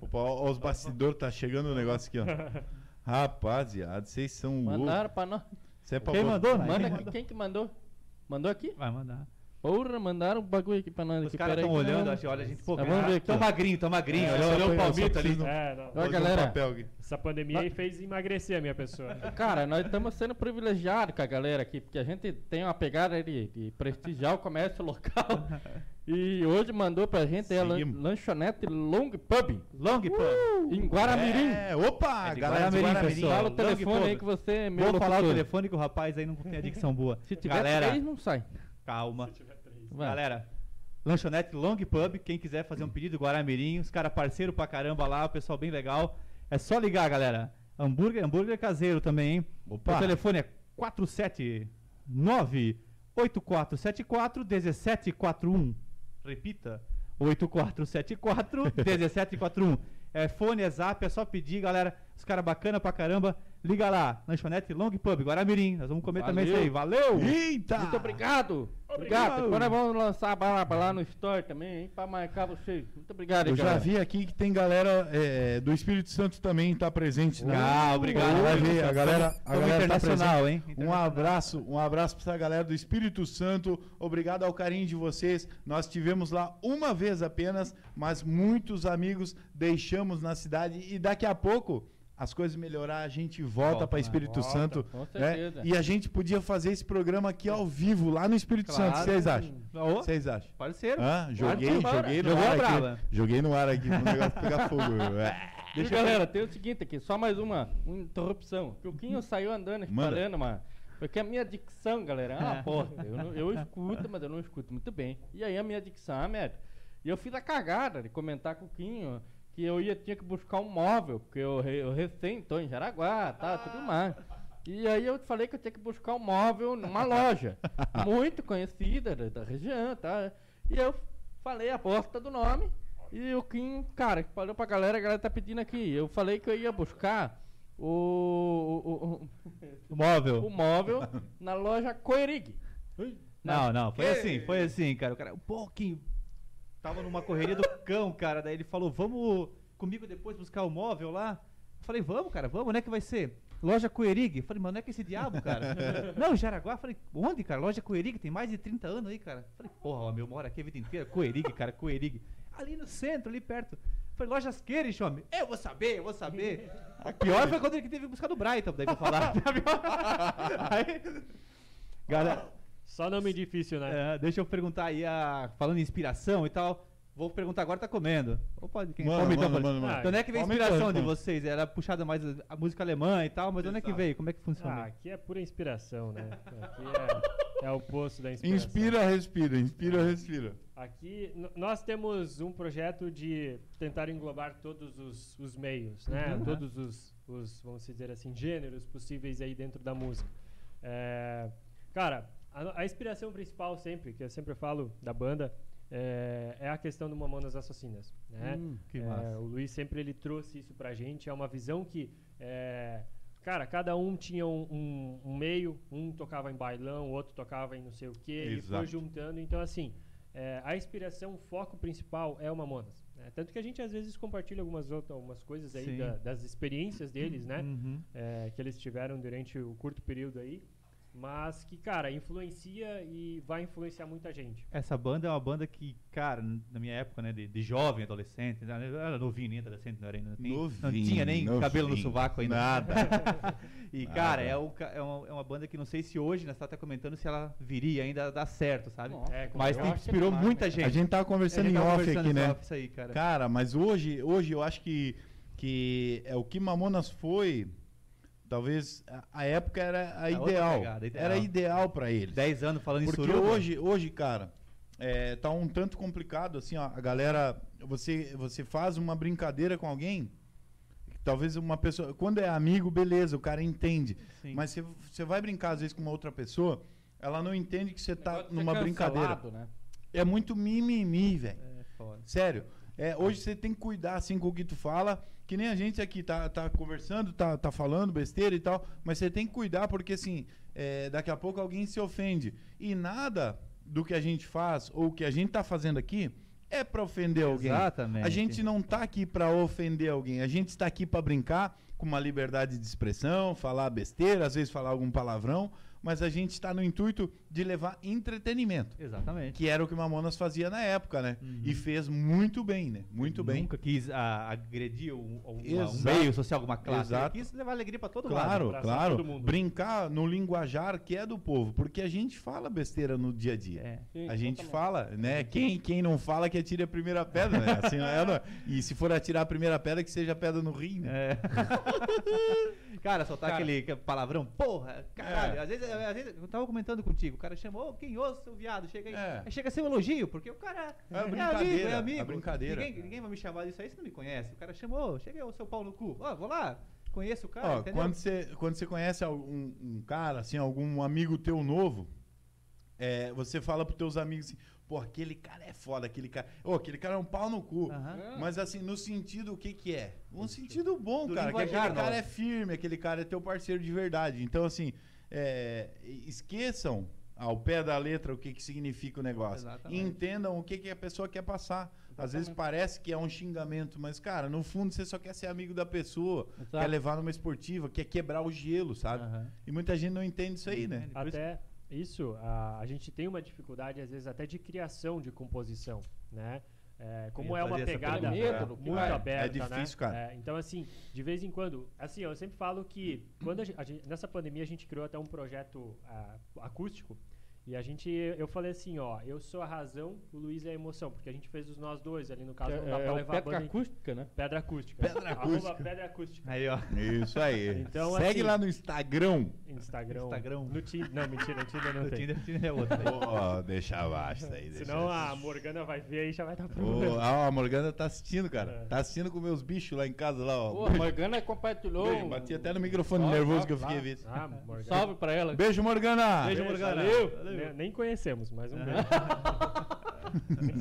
Opa, ó, os bastidores, tá chegando o negócio aqui, ó. Rapaziada, vocês são loucos. Mandaram pra nós. Isso é pra Quem mandou, né? Manda Quem aqui. mandou? Quem que mandou? Mandou aqui? Vai mandar. Porra, mandaram um bagulho aqui pra nós. Os caras estão olhando, não- acho, olha, a gente, pô, Ah, vamos ver aqui, tão ó. magrinho, tão magrinho. É, olha olha o pra- palmito ali. preciso- É, não. Um galera. papel. Essa pandemia aí fez emagrecer a minha pessoa. Cara, nós estamos sendo privilegiados com a galera aqui, porque a gente tem uma pegada de, de prestigiar o comércio local. E hoje mandou pra gente é a lan- lanchonete Long Pub, Long pub. em Guaramirim. É, opa, É galera Guaramirim, Guaramirim. Fala o telefone aí que você é meu Vou falar o locutor. telefone que o rapaz aí não tem a dicção boa. Se tiver Galera, três, não sai. Calma. Galera, lanchonete Long Pub, quem quiser fazer um pedido, Guaramirim, os caras parceiro pra caramba lá, o pessoal bem legal. É só ligar, galera. Hambúrguer, hambúrguer caseiro também, hein? Opa. O telefone é 479 8474 1741. Repita. 8474 1741. É fone, é zap, é só pedir, galera. Os caras bacana pra caramba. Liga lá, lanchonete Long Pub, Guaramirim. Nós vamos comer também isso aí. Valeu! Eita! Muito obrigado. Obrigado. Depois nós vamos lançar a barba lá no Store também, hein, pra marcar vocês. Muito obrigado, Eu já galera. vi aqui que tem galera é, do Espírito Santo também tá presente. né? Ah, obrigado. Vai ver, a galera, a galera tá internacional, presente. hein? Um abraço, um abraço pra essa galera do Espírito Santo. Obrigado ao carinho de vocês. Nós tivemos lá uma vez apenas, mas muitos amigos deixamos na cidade e daqui a pouco as coisas melhorar, a gente volta Volta, para? Espírito Volta, Santo, com né? certeza. E a gente podia fazer esse programa aqui ao vivo lá no Espírito Claro. Santo. Vocês acham? Vocês acham? Parceiro. Hã? Joguei, embora. joguei no Jogou ar brava. aqui. Joguei no ar aqui pro negócio pegar fogo. É. Deixa galera, tem o seguinte aqui, só mais uma, uma interrupção. O Quinho saiu andando, Manda. espalhando, mano. Porque a minha dicção, galera, é uma bosta. Eu, não- eu escuto, mas eu não escuto muito bem. E aí a minha dicção é uma merda. E eu fiz a cagada de comentar com o Quinho que eu ia, tinha que buscar um móvel, porque eu, eu recém tô em Jaraguá, tá, tudo mais. E aí eu falei que eu tinha que buscar um móvel numa loja muito conhecida da, da região, tá? E eu falei a bosta do nome. E o Kim, cara, falou pra galera, a galera tá pedindo aqui. Eu falei que eu ia buscar o, o, O móvel. o, o móvel na loja Coerig. Não, não, foi Que- assim, foi assim, cara. O cara, um pouquinho. Tava numa correria do cão, cara. Daí ele falou, vamos comigo depois buscar o móvel lá. Eu falei, vamos, cara, vamos, né? Que vai ser? Loja Coerig. Falei, mano, não é que esse diabo, cara? não, Jaraguá. Falei, onde, cara? Loja Coerig, tem mais de 30 anos aí, cara. Falei, porra, ó, meu, moro aqui a vida inteira. Coerig, cara, Coerig. Ali no centro, ali perto. Falei, lojas Queires, homem. Eu vou saber, eu vou saber. A pior foi quando ele teve que buscar do Brighton, daí pra falar. aí, galera, Só nome difícil, né? é, deixa eu perguntar aí, a, falando em inspiração e tal. Vou perguntar agora, tá comendo? Ou pode, quem Manda, come então, manda, pode. manda, manda. Então, onde é que vem a inspiração então, de então. vocês? Era puxada mais a, música alemã e tal, mas onde é que veio? Como é que Ah, funciona? aqui é pura inspiração, né? Aqui é, é o poço da inspiração. Inspira, respira, inspira, respira. Aqui nós temos um projeto de tentar englobar todos os, os meios, né? Uhum. Todos os, os, vamos dizer assim, gêneros possíveis aí dentro da música. É, cara, a, a inspiração principal sempre, que eu sempre falo da banda, é, é a questão do Mamonas Assassinas, né? Hum, que É, massa. o Luiz sempre ele trouxe isso pra gente. É uma visão que, é, cara, cada um tinha um, um- um meio. Um tocava em bailão, o outro tocava em não sei o quê. E foi Exato. juntando. Então, assim, é, a inspiração, o foco principal é o Mamonas. né? Tanto que a gente às vezes compartilha algumas, outras, algumas coisas aí da- das experiências deles, né? Uhum. é, que eles tiveram durante o curto período aí. Mas que, cara, influencia e vai influenciar muita gente. Essa banda é uma banda que, cara, na minha época, né, de, de jovem, adolescente, né, eu era novinho, nem adolescente, não, era, ainda, nem- não Novinho, tinha nem cabelo no novinho. sovaco ainda. Nada. E, Nada. cara, é, o é, uma, é uma banda que não sei se hoje, né, você tá até comentando se ela viria ainda a dar certo, sabe? É, Mas eu tem, inspirou demais, muita né? gente. A gente tava conversando gente em tava off conversando aqui, em né? off, isso aí, cara. Cara, mas hoje, hoje eu acho que, que é o que Mamonas foi. Talvez a, a época era a, outra ideal. pegada, ideal. Era ideal pra eles. 10 anos falando em Porque suruba. hoje, hoje, cara, é, tá um tanto complicado, assim, ó, a galera, você, você faz uma brincadeira com alguém, talvez uma pessoa, quando é amigo, beleza, o cara entende, Sim. mas você, você vai brincar às vezes com uma outra pessoa, ela não entende que você tá numa brincadeira. cancelado, Né? É muito mimimi, velho. É, foda. Sério. É, hoje você tem que cuidar assim com o que tu fala, que nem a gente aqui tá, tá conversando, tá, tá falando besteira e tal, mas você tem que cuidar porque assim, é, daqui a pouco alguém se ofende. E nada do que a gente faz ou que a gente tá fazendo aqui é pra ofender alguém. Exatamente. A gente não tá aqui pra ofender alguém, a gente está aqui pra brincar com uma liberdade de expressão, falar besteira, às vezes falar algum palavrão, mas a gente está no intuito de levar entretenimento. Exatamente. Que era o que o Mamonas fazia na época, né? Uhum. E fez muito bem, né? Muito bem. Nunca quis ah, agredir um, um- um meio social, alguma classe. Exato. Ele quis levar alegria pra todo mundo. Claro, abraçar claro. todo mundo. Brincar no linguajar que é do povo, porque a gente fala besteira no dia a dia. É. Sim, A gente fala, né? Quem, quem não fala que atire a primeira pedra, né? Assim, é, não- E se for atirar a primeira pedra, que seja pedra no rim, né? É. cara, soltar Cara. aquele palavrão, porra, caralho. É. Às, vezes, vezes, eu tava comentando contigo, o cara chamou, ô, quem ouça, seu viado, chega aí. É. Aí chega a ser um elogio, porque o cara É é, amigo, brincadeira, é amigo. é brincadeira. Ninguém, ninguém vai me chamar disso aí se não me conhece. O cara chamou, chega aí, ô, seu pau no cu. Ó, vou lá, conheço o cara, Ó, quando você quando você conhece algum um cara, assim, algum amigo teu novo, é, você fala pros teus amigos assim, pô, aquele cara é foda, aquele cara. Ô, aquele cara é um pau no cu. Mas assim, no sentido, o que que é? Um sentido bom, Do cara. Que aquele cara é firme, aquele cara é teu parceiro de verdade. Então, assim, é, esqueçam ao pé da letra o que, que significa o negócio. Exatamente. E entendam o que, que a pessoa quer passar. Às vezes parece que é um xingamento, mas, cara, no fundo você só quer ser amigo da pessoa, Exato. quer levar numa esportiva, quer quebrar o gelo, sabe? Aham. E muita gente não entende isso aí, né? Até isso, a, a gente tem uma dificuldade, às vezes, até de criação de composição, né? É, como é uma pegada pergunta. Muito vai. aberta, É difícil, né? cara. É, então, assim, de vez em quando, assim, eu sempre falo que quando a gen- a gente- nessa pandemia a gente criou até um projeto ah, acústico e a gente, eu falei assim, ó, eu sou a razão, o Luiz é a emoção, porque a gente fez os nós dois ali no caso, É, não dá é pra o levar a Petra banda em- acústica, né? pedra acústica. Pedra Arroba acústica. pedra acústica. Aí, ó. Isso aí. Então, Segue assim- lá no Instagram. Instagram. Instagram. No Tinder, não, mentira, no Tinder não O tem. Tinder, o Tinder é outro. Pô, deixa abaixo isso aí. deixa Senão a Morgana vai ver aí e já vai dar problema. ah, a Morgana tá assistindo, cara. É. Tá assistindo com meus bichos lá em casa, lá, ó. Pô, a Morgana compartilhou. Beijo, bati até no microfone Salve, nervoso que eu salve, fiquei vendo. Ah, Morgana. Salve pra ela. Beijo, Morgana! Beijo, Morgana. Valeu. Valeu. Ne- Nem conhecemos, mas um beijo.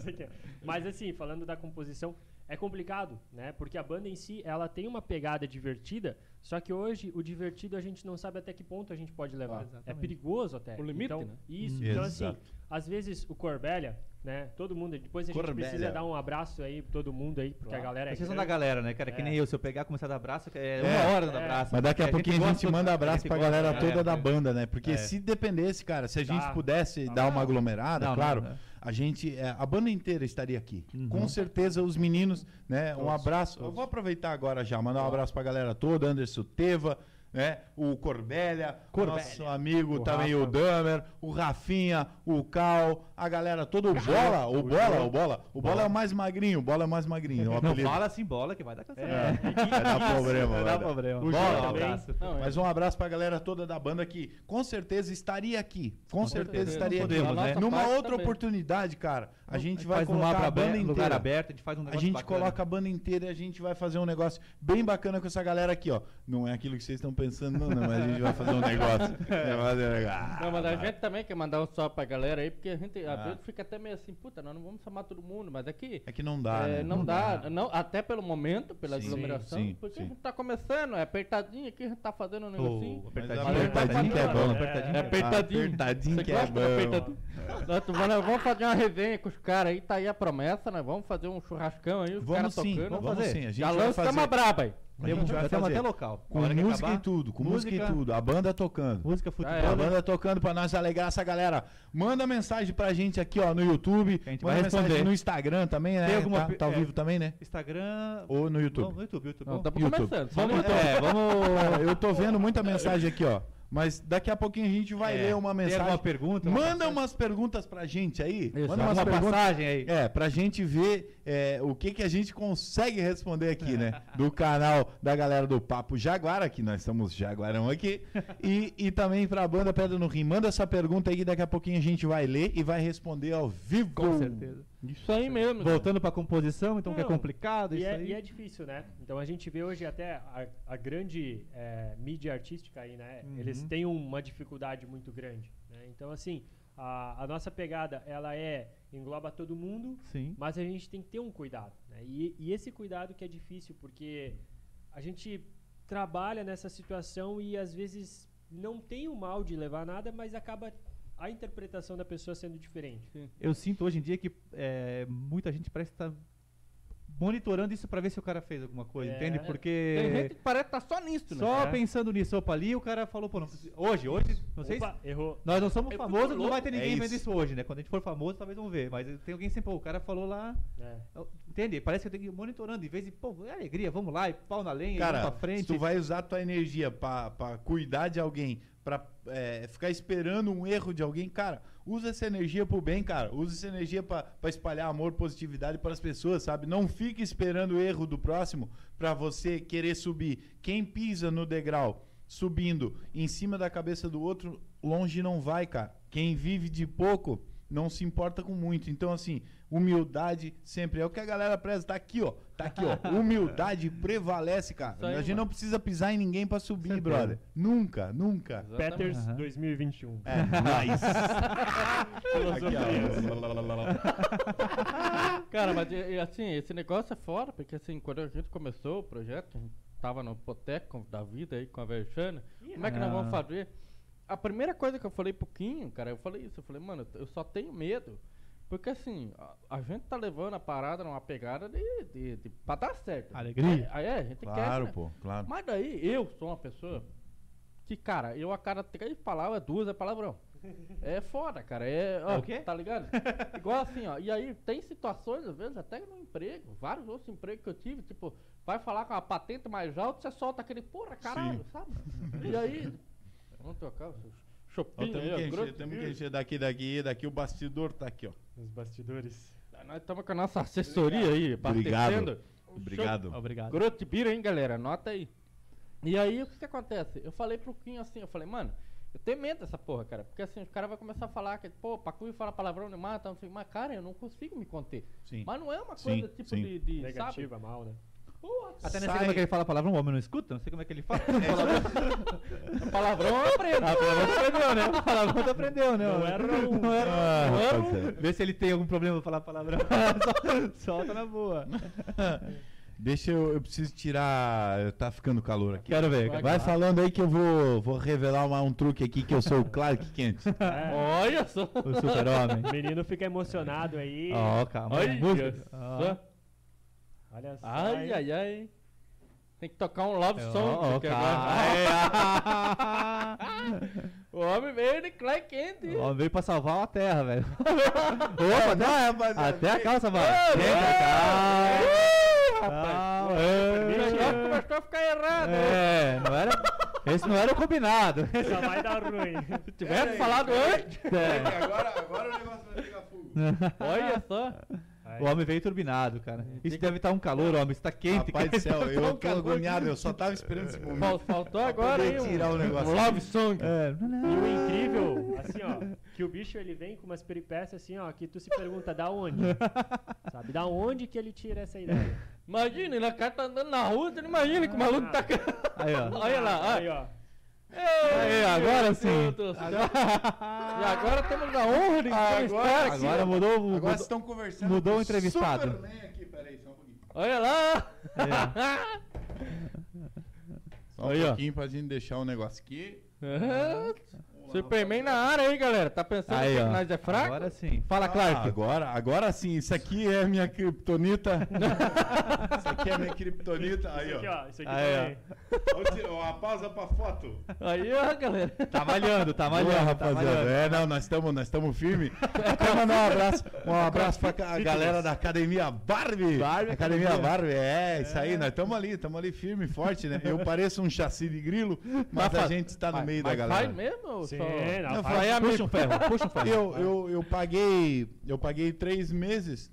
Nem é. mas assim, falando da composição, é complicado, né? Porque a banda em si, ela tem uma pegada divertida, só que hoje o divertido a gente não sabe até que ponto a gente pode levar. Ah, é perigoso até. O limite, então, né? Isso. Hum. Então assim, às vezes o Corbélia, né? Todo mundo, depois a gente precisa dar um abraço aí pra todo mundo aí, porque Claro. a galera é Vocês são da galera, né, cara? Que É. nem eu, se eu pegar e começar a dar abraço, é, É. uma hora dando É. abraço. Mas daqui a Porque pouquinho a gente gosta- manda a abraço pra gosta, galera né? toda da É. banda, né? Porque É. se dependesse, cara, se a gente Tá. pudesse Tá. dar uma aglomerada, Não, não, claro, não. a gente, é, a banda inteira estaria aqui. Uhum. Com certeza os meninos, né? Um Todos, abraço. Eu todos. vou aproveitar agora já, mandar um abraço pra galera toda, Anderson Teva, né? O Corbélia, o Corbélia. nosso amigo O também Rafa. o Damer, o Rafinha, o Cal, a galera toda, o Bola, o Bola, o Bola. O Bola é o mais magrinho, o Bola é o mais magrinho. o Não apelido. fala assim bola que vai dar É, cancelamento. Vai dar problema, Vai vai dar problema. O Bola, um abraço. Não, Mas um abraço pra galera toda da banda que com certeza estaria aqui. Com, certeza, certeza. estaria aqui. podemos, né? Numa outra também. oportunidade, cara, a gente vai faz um colocar mapa a banda aberto, lugar inteira. aberto, a gente faz um A negócio gente bacana. coloca a banda inteira e a gente vai fazer um negócio bem bacana com essa galera aqui, ó. Não é aquilo que vocês estão pensando, não, não. Mas a gente vai fazer um negócio. Negócio. Não, mas a gente também quer mandar um salve pra galera aí, porque a gente às Ah. vezes fica até meio assim, puta, nós não vamos chamar todo mundo, mas aqui É que não dá, é, né? não, dá, Não, até pelo momento, pela Sim, aglomeração, sim, porque sim. a gente tá começando, é apertadinho aqui, a gente tá fazendo um negocinho. Mas apertadinho. apertadinho que é bom. Apertadinho É que é bom. apertadinho. Apertadinho Você que é bom. apertadinho? Tu- nós vamos fazer uma resenha com os caras aí, tá aí a promessa, nós vamos fazer um churrascão aí, os Vamos caras sim, tocando. vamos fazer. sim. A gente Já lança fazer uma braba aí. A gente vai Já temos fazer. até local. com música acabar, e tudo, com música, e tudo. A banda tocando. Música, Ah, futebol. é, A banda tocando pra nós alegrar essa galera. Manda mensagem pra gente aqui, ó, no YouTube. A gente Manda vai responder. no Instagram também, né? Tem alguma tá, tá ao é. vivo também, né? Instagram. Ou no YouTube. Não, no YouTube, YouTube. Não, estamos YouTube. começando. Vamos, é, vamos. Eu tô vendo muita mensagem aqui, ó. Mas daqui a pouquinho a gente vai É, ler uma tem mensagem. alguma pergunta? uma Manda passagem? umas perguntas pra gente aí. Isso, Manda umas uma perguntas. passagem aí. É, pra gente ver é, o que, que a gente consegue responder aqui, né? Do canal da galera do Papo Jaguara, que nós estamos Jaguarão aqui. E, e também pra banda Pedra no Rim. Manda essa pergunta aí que daqui a pouquinho a gente vai ler e vai responder ao vivo. Com certeza. Isso aí mesmo. Voltando pra composição, então que é Não, complicado E isso é, aí. e é difícil, né? Então a gente vê hoje até a, a grande é, mídia artística aí, né? Uhum. Eles têm uma dificuldade muito grande. né? Então, assim, a, a nossa pegada, ela é, engloba todo mundo, Sim. mas a gente tem que ter um cuidado. né? E, e esse cuidado que é difícil, porque a gente trabalha nessa situação e às vezes não tem o mal de levar nada, mas acaba a interpretação da pessoa sendo diferente. Eu sinto hoje em dia que é, muita gente parece estar monitorando isso pra ver se o cara fez alguma coisa, É. entende? Tem Porque gente que parece que tá só nisso, né? só É. pensando nisso, opa, ali o cara falou, pô, não, hoje, hoje, não sei se Opa, errou. Nós não somos fico famosos, não vai ter ninguém É vendo isso. hoje, né? Quando a gente for famoso, talvez vão ver. Mas tem alguém sempre, pô, o cara falou lá. É. Entende? Parece que eu tenho que ir monitorando. Em vez de, pô, é alegria, vamos lá, e pau na lenha, Cara, vamos pra frente. se tu vai usar tua energia pra cuidar de alguém, pra é, ficar esperando um erro de alguém, cara, usa essa energia pro bem, cara. Usa essa energia pra espalhar amor, positividade pras pessoas, sabe? Não fique esperando o erro do próximo pra você querer subir. Quem pisa no degrau subindo em cima da cabeça do outro, longe não vai, cara. Quem vive de pouco não se importa com muito. Então, assim, humildade sempre é o que a galera preza. Tá aqui, ó. Tá aqui, ó. Humildade prevalece, cara. Aí, a gente mano. não precisa pisar em ninguém pra subir, Certeza. brother. Nunca, nunca. Exatamente. Peters Aham. 2021. É, nice. aqui, Cara, mas assim, esse negócio é fora, porque assim, quando a gente começou o projeto, a gente tava no boteco da vida aí com a Verchana, como é que nós vamos Ah. fazer? A primeira coisa que eu falei pro Quinho, cara, eu falei isso, eu falei, mano, eu só tenho medo. Porque assim, a, a gente tá levando a parada numa pegada de, de, de pra dar certo. Alegria. Aí, é, a gente quer. Claro, né? pô, claro. Mas daí eu sou uma pessoa que, cara, eu a cada três palavras, duas é palavrão. É foda, cara. É, ó, o quê? Tá ligado? Igual assim, ó. E aí tem situações, às vezes, até no emprego, vários outros empregos que eu tive, tipo, vai falar com a patente mais alta, você solta aquele, porra, caralho, sabe? E aí. Vamos tocar o seu Ó, Chopin temos aí, que ó. encher, temos que encher daqui, daqui, daqui. O bastidor tá aqui, ó. Nos bastidores. Nós estamos com a nossa assessoria aí, Obrigado. abastecendo. o Obrigado. Obrigado. Grotibira, hein, galera? Anota aí. E aí, o que que acontece? Eu falei pro Quinho assim, eu falei, mano, eu tenho medo dessa porra, cara. Porque assim, os caras vão começar a falar que, pô, Pacu fala palavrão de mata, não sei, mas cara, eu não consigo me conter. Sim. Mas não é uma Sim, coisa tipo sim. de, de sabe? Negativa, mal, né? Até não Sai. sei como é que ele fala palavrão, o homem não escuta, não sei como é que ele fala. palavrão eu aprendo. Ah, palavrão tu aprendeu, né? Palavrão tu aprendeu, né? Não era um. Não era Ah, não era um. Vê se ele tem algum problema pra falar palavrão. Solta na boa. Deixa eu, eu preciso tirar. Tá ficando calor aqui. Quero ver. Vai, Vai falando aí que eu vou, vou revelar uma- um truque aqui que eu sou o Clark Kent. É, Olha só. O super-homem. o menino fica emocionado aí. Ó, calma. Olha música. Olha só. Ai, aí. ai, ai. Tem que tocar um love song. agora- o homem veio de Clark Kent. O homem veio pra salvar a terra, velho. Opa, até, rapaziada. Até a calça, vai. Ô, Entra, Ih, calma. rapaz. Calma, O é. começou a ficar errado. É, não era. Esse não era o combinado. Só vai dar ruim. Se tivesse falado antes. é. Agora, agora o negócio vai pegar fogo. Olha só. O homem veio turbinado, cara. Isso deve estar um calor, homem. Isso tá quente, Rapaz do céu, Tá um eu tô calor. agoniado, eu só tava esperando esse momento. Fal- Faltou agora um, tirar o negócio. um love song. É. E o incrível, assim, ó, que o bicho ele vem com umas peripécias assim, ó, que tu se pergunta da onde? Sabe? Da onde que ele tira essa ideia? Imagina, ele cara tá andando na rua, você não imagina que o maluco tá. Aí, ó. Olha lá, Aí, olha. Ó. Aí, agora sim. Céu. E agora temos a honra de Agora- entrevistar aqui. Agora mudou, o- Agora mudou, vocês estão conversando. mudou o entrevistado. Superman aqui, peraí, só um pouquinho. Olha lá. Só um Aí, ó. pouquinho pra gente deixar o negócio aqui. Superman na área aí, galera. Tá pensando Aí, que ó. nós é fraco? Agora sim. Fala, Ah, Clark. agora, agora sim, isso aqui é minha criptonita. isso aqui é minha criptonita. Aí, Isso aqui, ó. ó. Isso aqui Aí, também. Tirar Uma pausa pra foto. Aí, ó, galera. Tá malhando, tá Boa, malhando, tá rapaziada. malhando. É, não, nós estamos nós estamos firmes. Quero mandar um abraço, um abraço pra a galera da Academia Barbie. Barbie Academia Academia. Barbie, é, isso aí, nós estamos ali, estamos ali firme e forte, né? Eu pareço um chassi de grilo, mas a faz- gente está no Mas- meio da mas galera. Faz mesmo? ou Sim, só- não, faz- Puxa um ferro, puxa um ferro. Eu, eu, eu paguei, eu paguei três meses,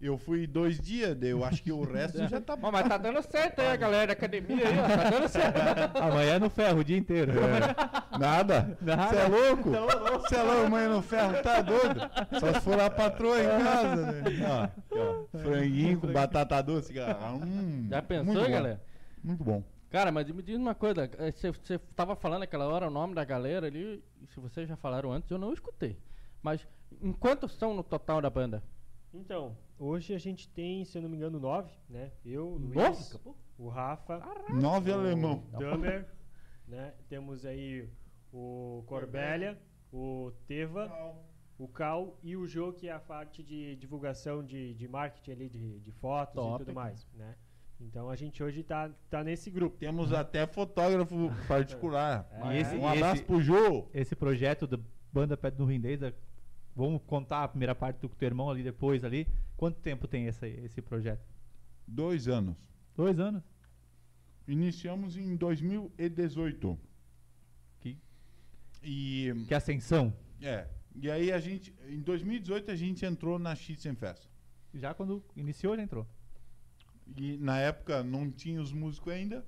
eu fui dois dias, eu acho que o resto já tá Ó, mas tá dando certo aí, a galera da academia aí, ó. Tá dando certo. Amanhã é no ferro o dia inteiro. Nada. Nada. Você é louco? Você é louco, mãe no ferro, tá doido? Só se for a patroa em casa, né? Ó, ó, franguinho com batata doce, cara. Hum, Já pensou, bom, galera? Muito bom. Cara, mas me diz uma coisa, eh, você você tava falando aquela hora o nome da galera ali, se vocês já falaram antes, eu não escutei. Mas em quantos são no total da banda? Então, hoje a gente tem, se eu não me engano, nove, né? Eu, o Luiz, Nossa, o Rafa, Nove o alemão. Damer, né? Temos aí o Corbélia, o Teva, o Cal e o Jô, que é a parte de divulgação de, de marketing ali, de, de fotos Top, e tudo mais, né? Então a gente hoje tá, tá nesse grupo. Temos até fotógrafo particular. É. E esse- um abraço esse- pro Jô. Esse projeto da banda Pé no Rindez, é- vamos contar a primeira parte do teu irmão ali depois ali. Quanto tempo tem esse, esse projeto? Dois anos. Dois anos. Iniciamos em 2018. Que, E, que ascensão. é, e aí a gente, em 2018 a gente entrou na Schützenfest. Já quando iniciou, já entrou. E na época não tinha os músicos ainda.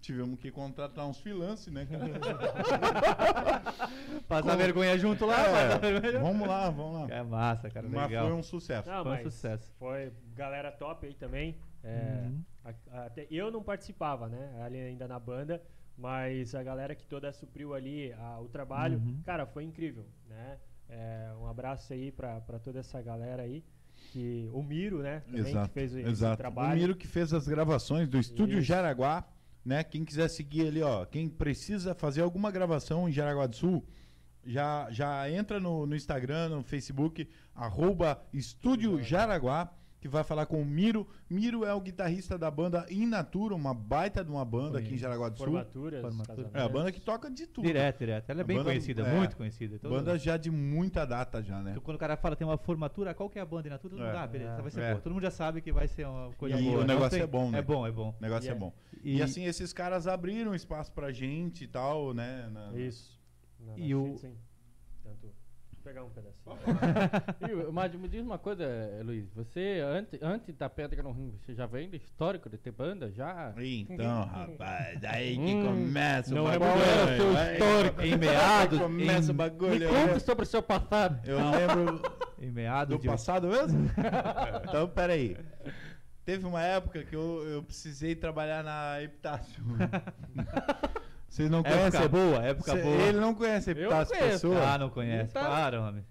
Tivemos que contratar uns freelance, né, cara? Passar Com- vergonha junto lá. É, vergonha vamos lá, vamos lá. É massa, cara. Mas legal. foi um sucesso. Não, Foi um sucesso. foi galera top aí também. É, Uhum. a- até eu não participava, né? Ali ainda na banda, mas a galera que toda supriu ali a- o trabalho, Uhum. cara, foi incrível, né? É, um abraço aí pra, pra toda essa galera aí. Que, o Miro, né? Também, Exato, que fez esse exato. trabalho. O Miro que fez as gravações do Estúdio Isso. Jaraguá, né? Quem quiser seguir ali, ó, quem precisa fazer alguma gravação em Jaraguá do Sul, já, já entra no, no Instagram, no Facebook, arroba Estúdio Jaraguá, que vai falar com o Miro. Miro é o guitarrista da banda In Natura, uma baita de uma banda aqui em Jaraguá do Sul. Formaturas. É a banda que toca de tudo. Direto, direto. Ela é bem Banda- conhecida, é. muito conhecida. Todo- Banda já de muita data já, né? Então, quando o cara fala tem uma formatura, qual que é a banda e na tudo, É. ah, beleza, essa vai ser É. boa. Todo mundo já sabe que vai ser uma coisa E boa. o Não negócio tem- é bom, né? É bom, é bom. O negócio E é é- bom. E- E, assim, esses caras abriram espaço pra gente e tal, né? na- Isso. Na, na E o- pegar um pedacinho. E, mas me diz uma coisa, Luiz, você, antes, antes da Pedra no Rim, você já vem do histórico de ter banda? Já? Então, rapaz, aí que Hum, começa não o é bagulho. Qual era o seu histórico? Em meados, começa o em, Me bagulho. Eu conta lembro- sobre o seu passado. Eu lembro em meados do de... passado mesmo? então, peraí. Teve uma época que eu, eu precisei trabalhar na Epitácio. Vocês não conhecem? Época boa, época Cê- boa. Ele não conhece Eu Epitácio conheço. Pessoa? Ah, não conhece. Tá. Claro, homem.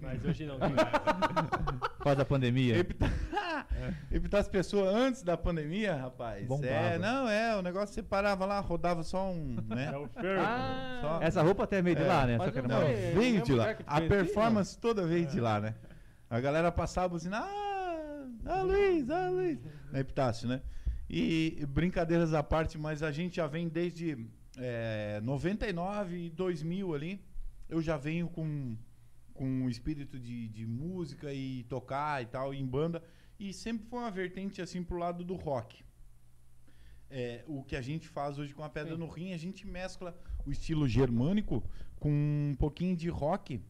Mas hoje não. Por causa da pandemia. Epita... Epitácio Pessoa antes da pandemia, rapaz. Bombava. É, não, é, o negócio você parava lá, rodava só um, né? É o fervo. Ah, Só- Essa roupa até é meio de É, lá, né? mas Só que era não é, veio de lá. A performance toda veio de lá, né? A galera passava assim, ah, ah Luiz, ah Luiz. Na Epitácio, né? E brincadeiras à parte, mas a gente já vem desde é, 99 e 2000 ali. Eu já venho com, com o espírito de, de música e tocar e tal, em banda. E sempre foi uma vertente assim pro lado do rock. é, o que a gente faz hoje com a Pedra no Rim, a gente mescla o estilo germânico com um pouquinho de rock,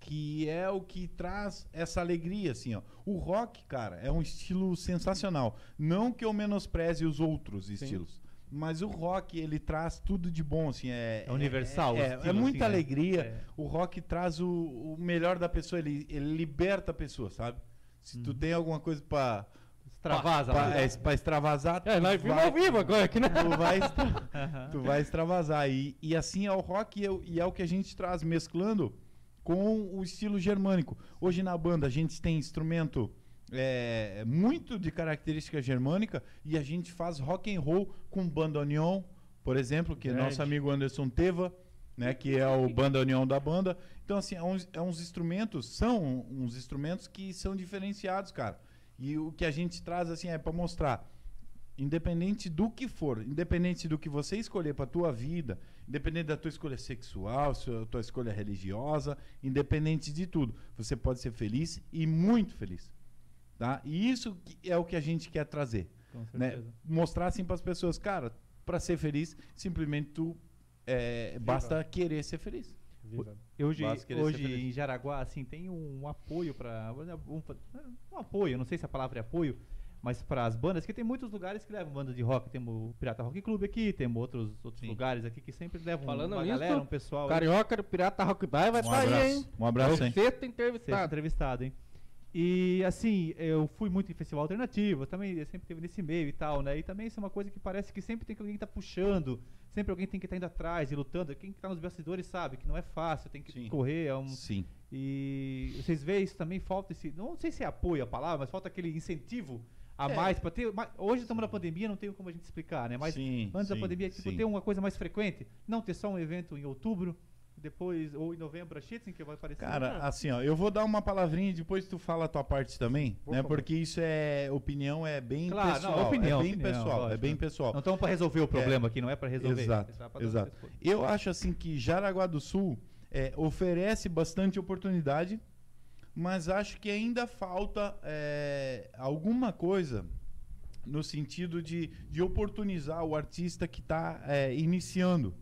que é o que traz essa alegria, assim, ó. O rock, cara, é um estilo sensacional. Não que eu menospreze os outros estilos. Mas o rock, ele traz tudo de bom, assim, é... É universal, o É, é, estilo, é muita assim, né? alegria. É. O rock traz o, o melhor da pessoa, ele, ele liberta a pessoa, sabe? Se tu tem alguma coisa pra... Extravasa. pra, né? é, pra extravasar, É, nós vimos ao vivo agora aqui, né? tu vai, extra- tu vai extravasar. E, e assim é o rock e é, e é o que a gente traz, mesclando com o estilo germânico. Hoje na banda a gente tem instrumento é, muito de característica germânica e a gente faz rock and roll com bandoneon, por exemplo, que é nosso amigo Anderson Teva, né, que é o bandoneon da banda. Então assim, é uns, é uns instrumentos, são uns instrumentos que são diferenciados, cara. E o que a gente traz assim é para mostrar independente do que for, independente do que você escolher para tua vida, independente da tua escolha sexual, sua tua escolha religiosa, independente de tudo, você pode ser feliz e muito feliz, tá? E isso é o que a gente quer trazer, Com né? Mostrar assim para as pessoas, cara, para ser feliz, simplesmente tu é, basta querer ser feliz. Viva. Hoje, hoje feliz. em Jaraguá, assim, tem um apoio para um, um apoio, não sei se a palavra é apoio, mas para as bandas, que tem muitos lugares que levam bandas de rock. Temos o Pirata Rock Club aqui, temos outros, outros Sim. lugares aqui que sempre levam Falando uma nisso, galera, um pessoal. Carioca do Pirata Rock Bar vai Um estar aí, hein? Um abraço, É hein? sexto entrevistado. entrevistado, hein? E assim, eu fui muito em festival alternativo, também sempre teve nesse meio e tal, né? E também isso é uma coisa que parece que sempre tem que alguém que tá puxando, sempre alguém tem que estar indo atrás e lutando. Quem tá nos bastidores sabe que não é fácil, tem que Sim. correr, é um, Sim. e vocês veem isso também, falta esse. Não sei se é apoio a palavra, mas falta aquele incentivo a É. mais para ter. Hoje estamos na pandemia, não tem como a gente explicar, né? Mas Sim, antes da sim, pandemia, tipo, sim. ter uma coisa mais frequente. Não ter só um evento em outubro, depois, ou em novembro a Schützen, que vai aparecer. Cara, assim, ó, eu vou dar uma palavrinha e depois tu fala a tua parte também, Por né? favor. Porque isso é opinião, é bem Claro, não, pessoal, opinião, é bem opinião, pessoal, é lógico. bem pessoal. não estamos para resolver o problema aqui, não é para resolver. Exato, é exato. Eu acho assim que Jaraguá do Sul é, oferece bastante oportunidade, mas acho que ainda falta é, alguma coisa no sentido de, de oportunizar o artista que está iniciando.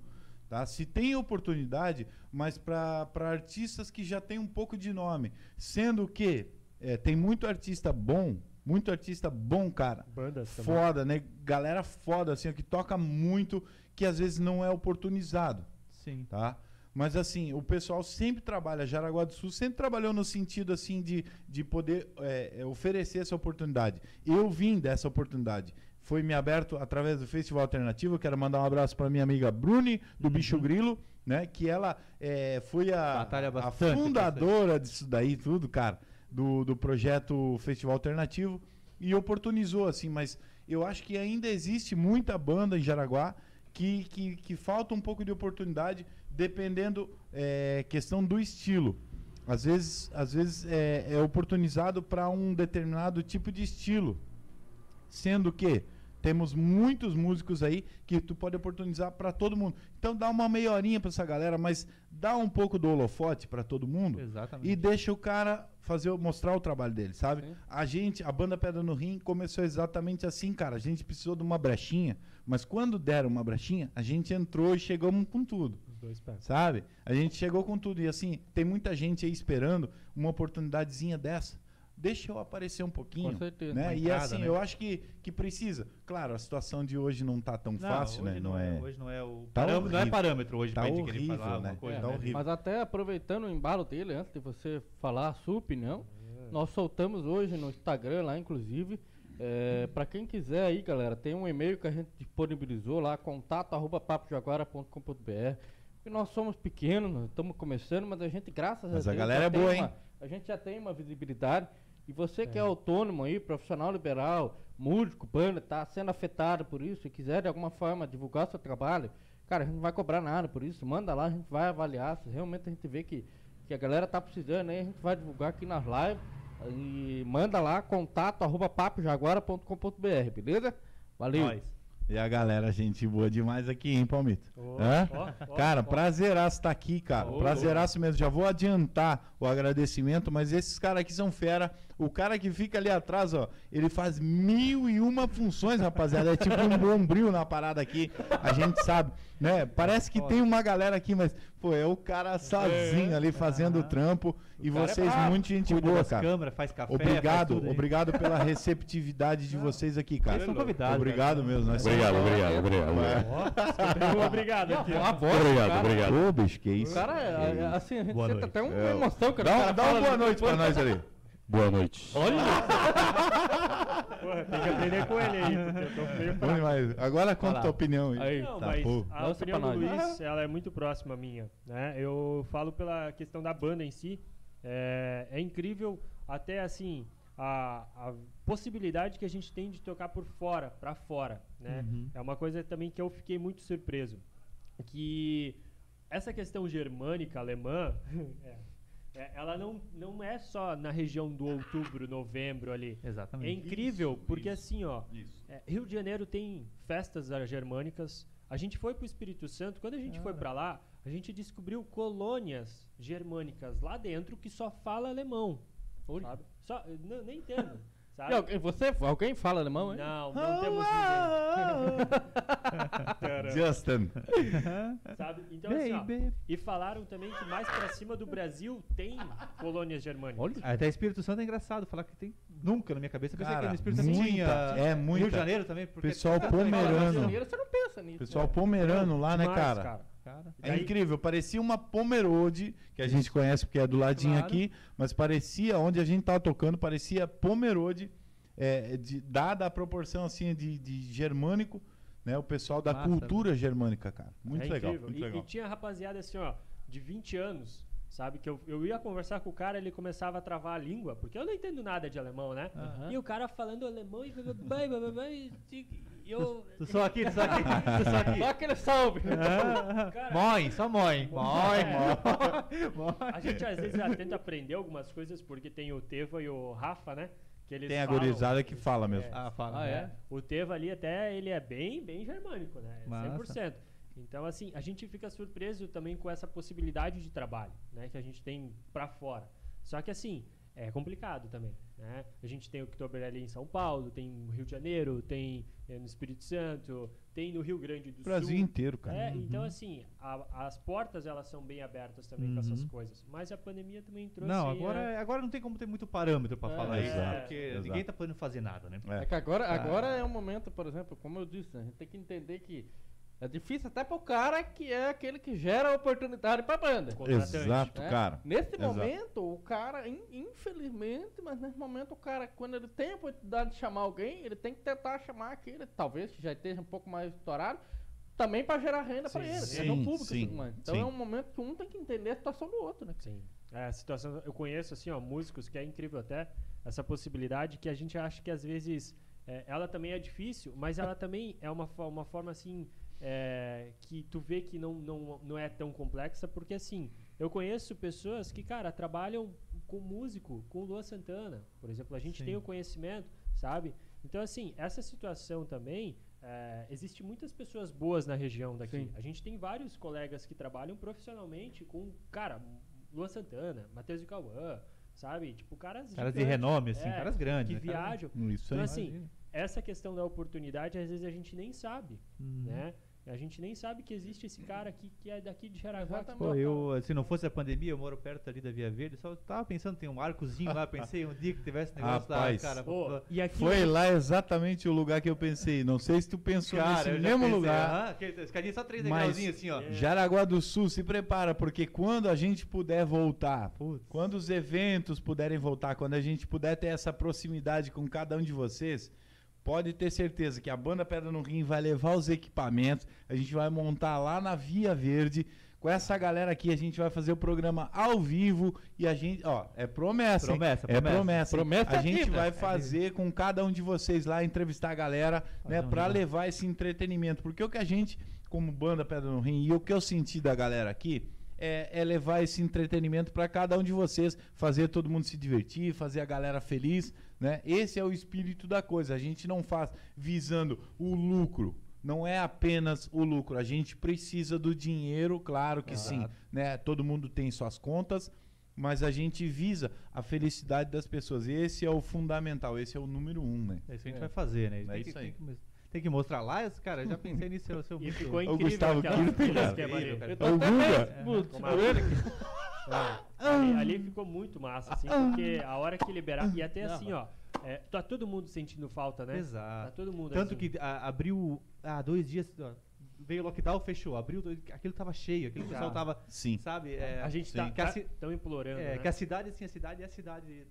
Tá? Se tem oportunidade, mas para artistas que já têm um pouco de nome. Sendo que é, tem muito artista bom, muito artista bom, cara. Bandas também. Foda, né? Galera foda, assim, que toca muito, que às vezes não é oportunizado, Sim. tá? Mas assim, o pessoal sempre trabalha, Jaraguá do Sul sempre trabalhou no sentido assim de, de poder é, é, oferecer essa oportunidade. Eu vim dessa oportunidade. Foi me aberto através do Festival Alternativo. Eu Quero mandar um abraço para minha amiga Bruni, do Bicho Grilo, né? Que ela é, foi a, a fundadora disso daí, tudo, cara, do, do projeto Festival Alternativo e oportunizou, assim, mas eu acho que ainda existe muita banda em Jaraguá que, que, que falta um pouco de oportunidade, dependendo é, questão do estilo. Às vezes, às vezes é, é oportunizado para um determinado tipo de estilo, sendo que temos muitos músicos aí que tu pode oportunizar para todo mundo. Então dá uma meia horinha para essa galera, mas dá um pouco do holofote para todo mundo Exatamente. e deixa o cara fazer mostrar o trabalho dele, sabe? Sim. A gente, a banda Pedra no Rim começou exatamente assim, cara. A gente precisou de uma brechinha, mas quando deram uma brechinha, a gente entrou e chegamos com tudo, dois pés. sabe? A gente chegou com tudo e assim, tem muita gente aí esperando uma oportunidadezinha dessa. Deixa eu aparecer um pouquinho, Com certeza. né? E entrada, assim, né? eu acho que, que precisa. Claro, a situação de hoje não tá tão Não, fácil, né? hoje Não é. Hoje não é o Tá parâmetro, não é horrível. parâmetro hoje Tá pra gente querer horrível, falar alguma né? coisa. Tá né? horrível. Mas até aproveitando o embalo dele, antes de você falar a sua opinião, nós soltamos hoje no Instagram lá, inclusive. É, para quem quiser aí, galera, tem um e-mail que a gente disponibilizou lá, contato nós somos pequenos, estamos começando, mas a gente, graças Mas a a Deus, galera é boa, uma- hein? A gente já tem uma visibilidade. E você que é autônomo aí, profissional liberal, músico, banda, tá sendo afetado por isso e quiser de alguma forma divulgar seu trabalho, cara, a gente não vai cobrar nada por isso. Manda lá, a gente vai avaliar. Se realmente a gente vê que, que a galera tá precisando aí, a gente vai divulgar aqui nas lives. E manda lá, contato arroba papojaguara.com.br, beleza? Valeu. Nós. E a galera, gente boa demais aqui, hein, Palmito? Hã? ó, ó, Cara, prazeraço estar aqui, cara. Ô, prazeraço mesmo. Já vou adiantar o agradecimento, mas esses caras aqui são fera. O cara que fica ali atrás, ó, ele faz mil e uma funções, rapaziada. É tipo um bombril na parada aqui. A gente sabe, né? Parece que tem uma galera aqui, mas, pô, é o cara sozinho ali fazendo o trampo. E cara é vocês, brabo. muito gente boa, cara. câmeras, faz café, faz Obrigado, tudo aí. obrigado pela receptividade de vocês aqui, cara. Eles são convidados. Obrigado mesmo. Nós Obrigado, obrigado, obrigado. Obrigado. aqui, ó. A voz do Obrigado, cara- obrigado. Ô, bicho, que isso. O cara, é- é- assim, a gente Boa noite. até uma É, emoção. Dá, cara um- dá uma boa no noite pra nós ali. Boa noite. Porra, tem que aprender com ele aí, porque eu tô meio fraco. Agora conta a tua opinião aí. Aí. Não, Tá, mas pô. a Lança opinião do. Luiz, ela é muito próxima à minha, né? Eu falo pela questão da banda em si. É, é incrível até assim a, a possibilidade que a gente tem de tocar por fora, pra fora, né? Uhum. É uma coisa também que eu fiquei muito surpreso, que essa questão germânica alemã, é, ela não, não é só na região do outubro, novembro ali. É Exatamente. incrível, porque assim, ó, é, Rio de Janeiro tem festas ah, germânicas. A gente foi pro Espírito Santo, quando a gente foi pra lá, a gente descobriu colônias germânicas lá dentro que só fala alemão. Sabe? Só, não, nem entendo. Sabe? alguém, você, alguém fala alemão, hein? Não, não temos ninguém. Justin. Sabe? Então, assim, ó, e falaram também que mais pra cima do Brasil tem colônias germânicas. Olha. Até Espírito Santo é engraçado falar que tem. Nunca na minha cabeça eu pensei Cara, que no Espírito Santo muita, tinha. é muita. Rio de Janeiro também. Porque Pessoal tem tanta legal, pomerano. Janeiro, você não pensa nisso. Pessoal né? pomerano lá, né, Demais, cara? Cara. É Daí- incrível, parecia uma Pomerode, que a gente conhece porque é do ladinho Claro. aqui, mas parecia, onde a gente tava tocando, parecia Pomerode, é, de, dada a proporção assim de, de germânico, né? O pessoal da Massa, cultura germânica, cara. Muito É legal, muito e, legal. e tinha rapaziada assim, ó, de 20 anos, sabe? Que eu, eu ia conversar com o cara, ele começava a travar a língua, porque eu não entendo nada de alemão, né? Aham. E o cara falando alemão e e e eu. Tu só aqui, tu só aqui, tu só aqui. Só aquele salve. Cara, Mãe, só mãe. Mãe, É. mãe. a gente às vezes já tenta aprender algumas coisas, porque tem o Teva e o Rafa, né? Que eles Tem a falam- gurizada que fala mesmo. É. Ah, fala. Ah, é? O Teva ali até ele é bem, bem germânico, né? Massa. 100%. Então, assim, a gente fica surpreso também com essa possibilidade de trabalho, né? Que a gente tem pra fora. Só que, assim, é complicado também, né? A gente tem o Oktober ali em São Paulo, tem no Rio de Janeiro, tem eh, no Espírito Santo, tem no Rio Grande do O Brasil Sul. inteiro, cara. É, então assim, a- as portas elas são bem abertas também com essas Uhum. coisas. Mas a pandemia também trouxe. Não, agora, né? agora não tem como ter muito parâmetro pra É, falar isso. exato, Porque exato. ninguém tá podendo fazer nada, né? É. É que agora, agora é um momento, por exemplo, como eu disse, a gente tem que entender que é difícil até pro cara que é aquele que gera oportunidade pra banda. Exato, né? cara. Nesse Exato. momento, o cara, in- infelizmente, mas nesse momento o cara, quando ele tem a oportunidade de chamar alguém, ele tem que tentar chamar aquele, talvez que já esteja um pouco mais estourado, também pra gerar renda pra Sim, ele, sim, trazer um público sim, tudo mais. Então sim. é um momento que um tem que entender a situação do outro, né? Sim. É, a situação, eu conheço assim, ó, músicos que é incrível até essa possibilidade que a gente acha que às vezes é, ela também é difícil, mas ela também é uma, uma forma assim é, que tu vê que não, não, não é tão complexa, porque assim, eu conheço pessoas que, cara, trabalham com músico, com Lua Santana, por exemplo, a gente Sim. tem o conhecimento, sabe? Então, assim, essa situação também, é, existe muitas pessoas boas na região daqui. Sim. A gente tem vários colegas que trabalham profissionalmente com, cara, Lua Santana, Matheus de Cauã, sabe? Tipo, caras Caras de renome, assim, é, caras grandes. que né? Viajam. Isso Então, assim, Imagina. essa questão da oportunidade, às vezes a gente nem sabe, Uhum. né? A gente nem sabe que existe esse cara aqui que é daqui de Jaraguá. Pô, eu, se não fosse a pandemia, eu moro perto ali da Via Verde, só tava pensando, tem um arcozinho lá, pensei um dia que tivesse negócio Rapaz. lá, cara. Pô, e aqui Foi lá exatamente o lugar que eu pensei. Não sei se tu pensou Cara, nesse mesmo pensei, lugar. escadinha só três degrauzinhos assim, ó. É. Jaraguá do Sul, se prepara, porque quando a gente puder voltar, Putz. quando os eventos puderem voltar, quando a gente puder ter essa proximidade com cada um de vocês, pode ter certeza que a banda Pedra no Rim vai levar os equipamentos, a gente vai montar lá na Via Verde. Com essa galera aqui, a gente vai fazer o programa ao vivo e a gente, ó, é promessa. hein? Promessa, é promessa. promessa. Promessa a é gente vai fazer com cada um de vocês lá, entrevistar a galera, né, para levar esse entretenimento. Porque o que a gente, como banda Pedra no Rim, e o que eu senti da galera aqui, é, é levar esse entretenimento para cada um de vocês, fazer todo mundo se divertir, fazer a galera feliz, né? Esse é o espírito da coisa. A gente não faz visando o lucro. Não é apenas o lucro. A gente precisa do dinheiro, claro que sim. Exato. Né? Todo mundo tem suas contas, mas a gente visa a felicidade das pessoas. Esse é o fundamental, esse é o número um, né? É isso que a gente É. vai fazer, né? É isso aí. que, tem que mostrar lá, esse- cara, eu já pensei nisso, seu, seu E muito- ficou O incrível Gustavo aquela Kirten, filha cara. ali. Eu tô É o até. Ali, ali ficou muito massa, assim, porque a hora que liberar. E até assim, ó. é, tá todo mundo sentindo falta, né? Tá Exato. todo mundo Tanto assim. que a- abriu há dois dias, ó, veio o lockdown, fechou, abriu, dois- aquilo tava cheio, aquele pessoal Tá. tava, Sim. sabe? é, A gente Sim. tá, a tá tão implorando. é, né? que a cidade, assim, a cidade é a cidade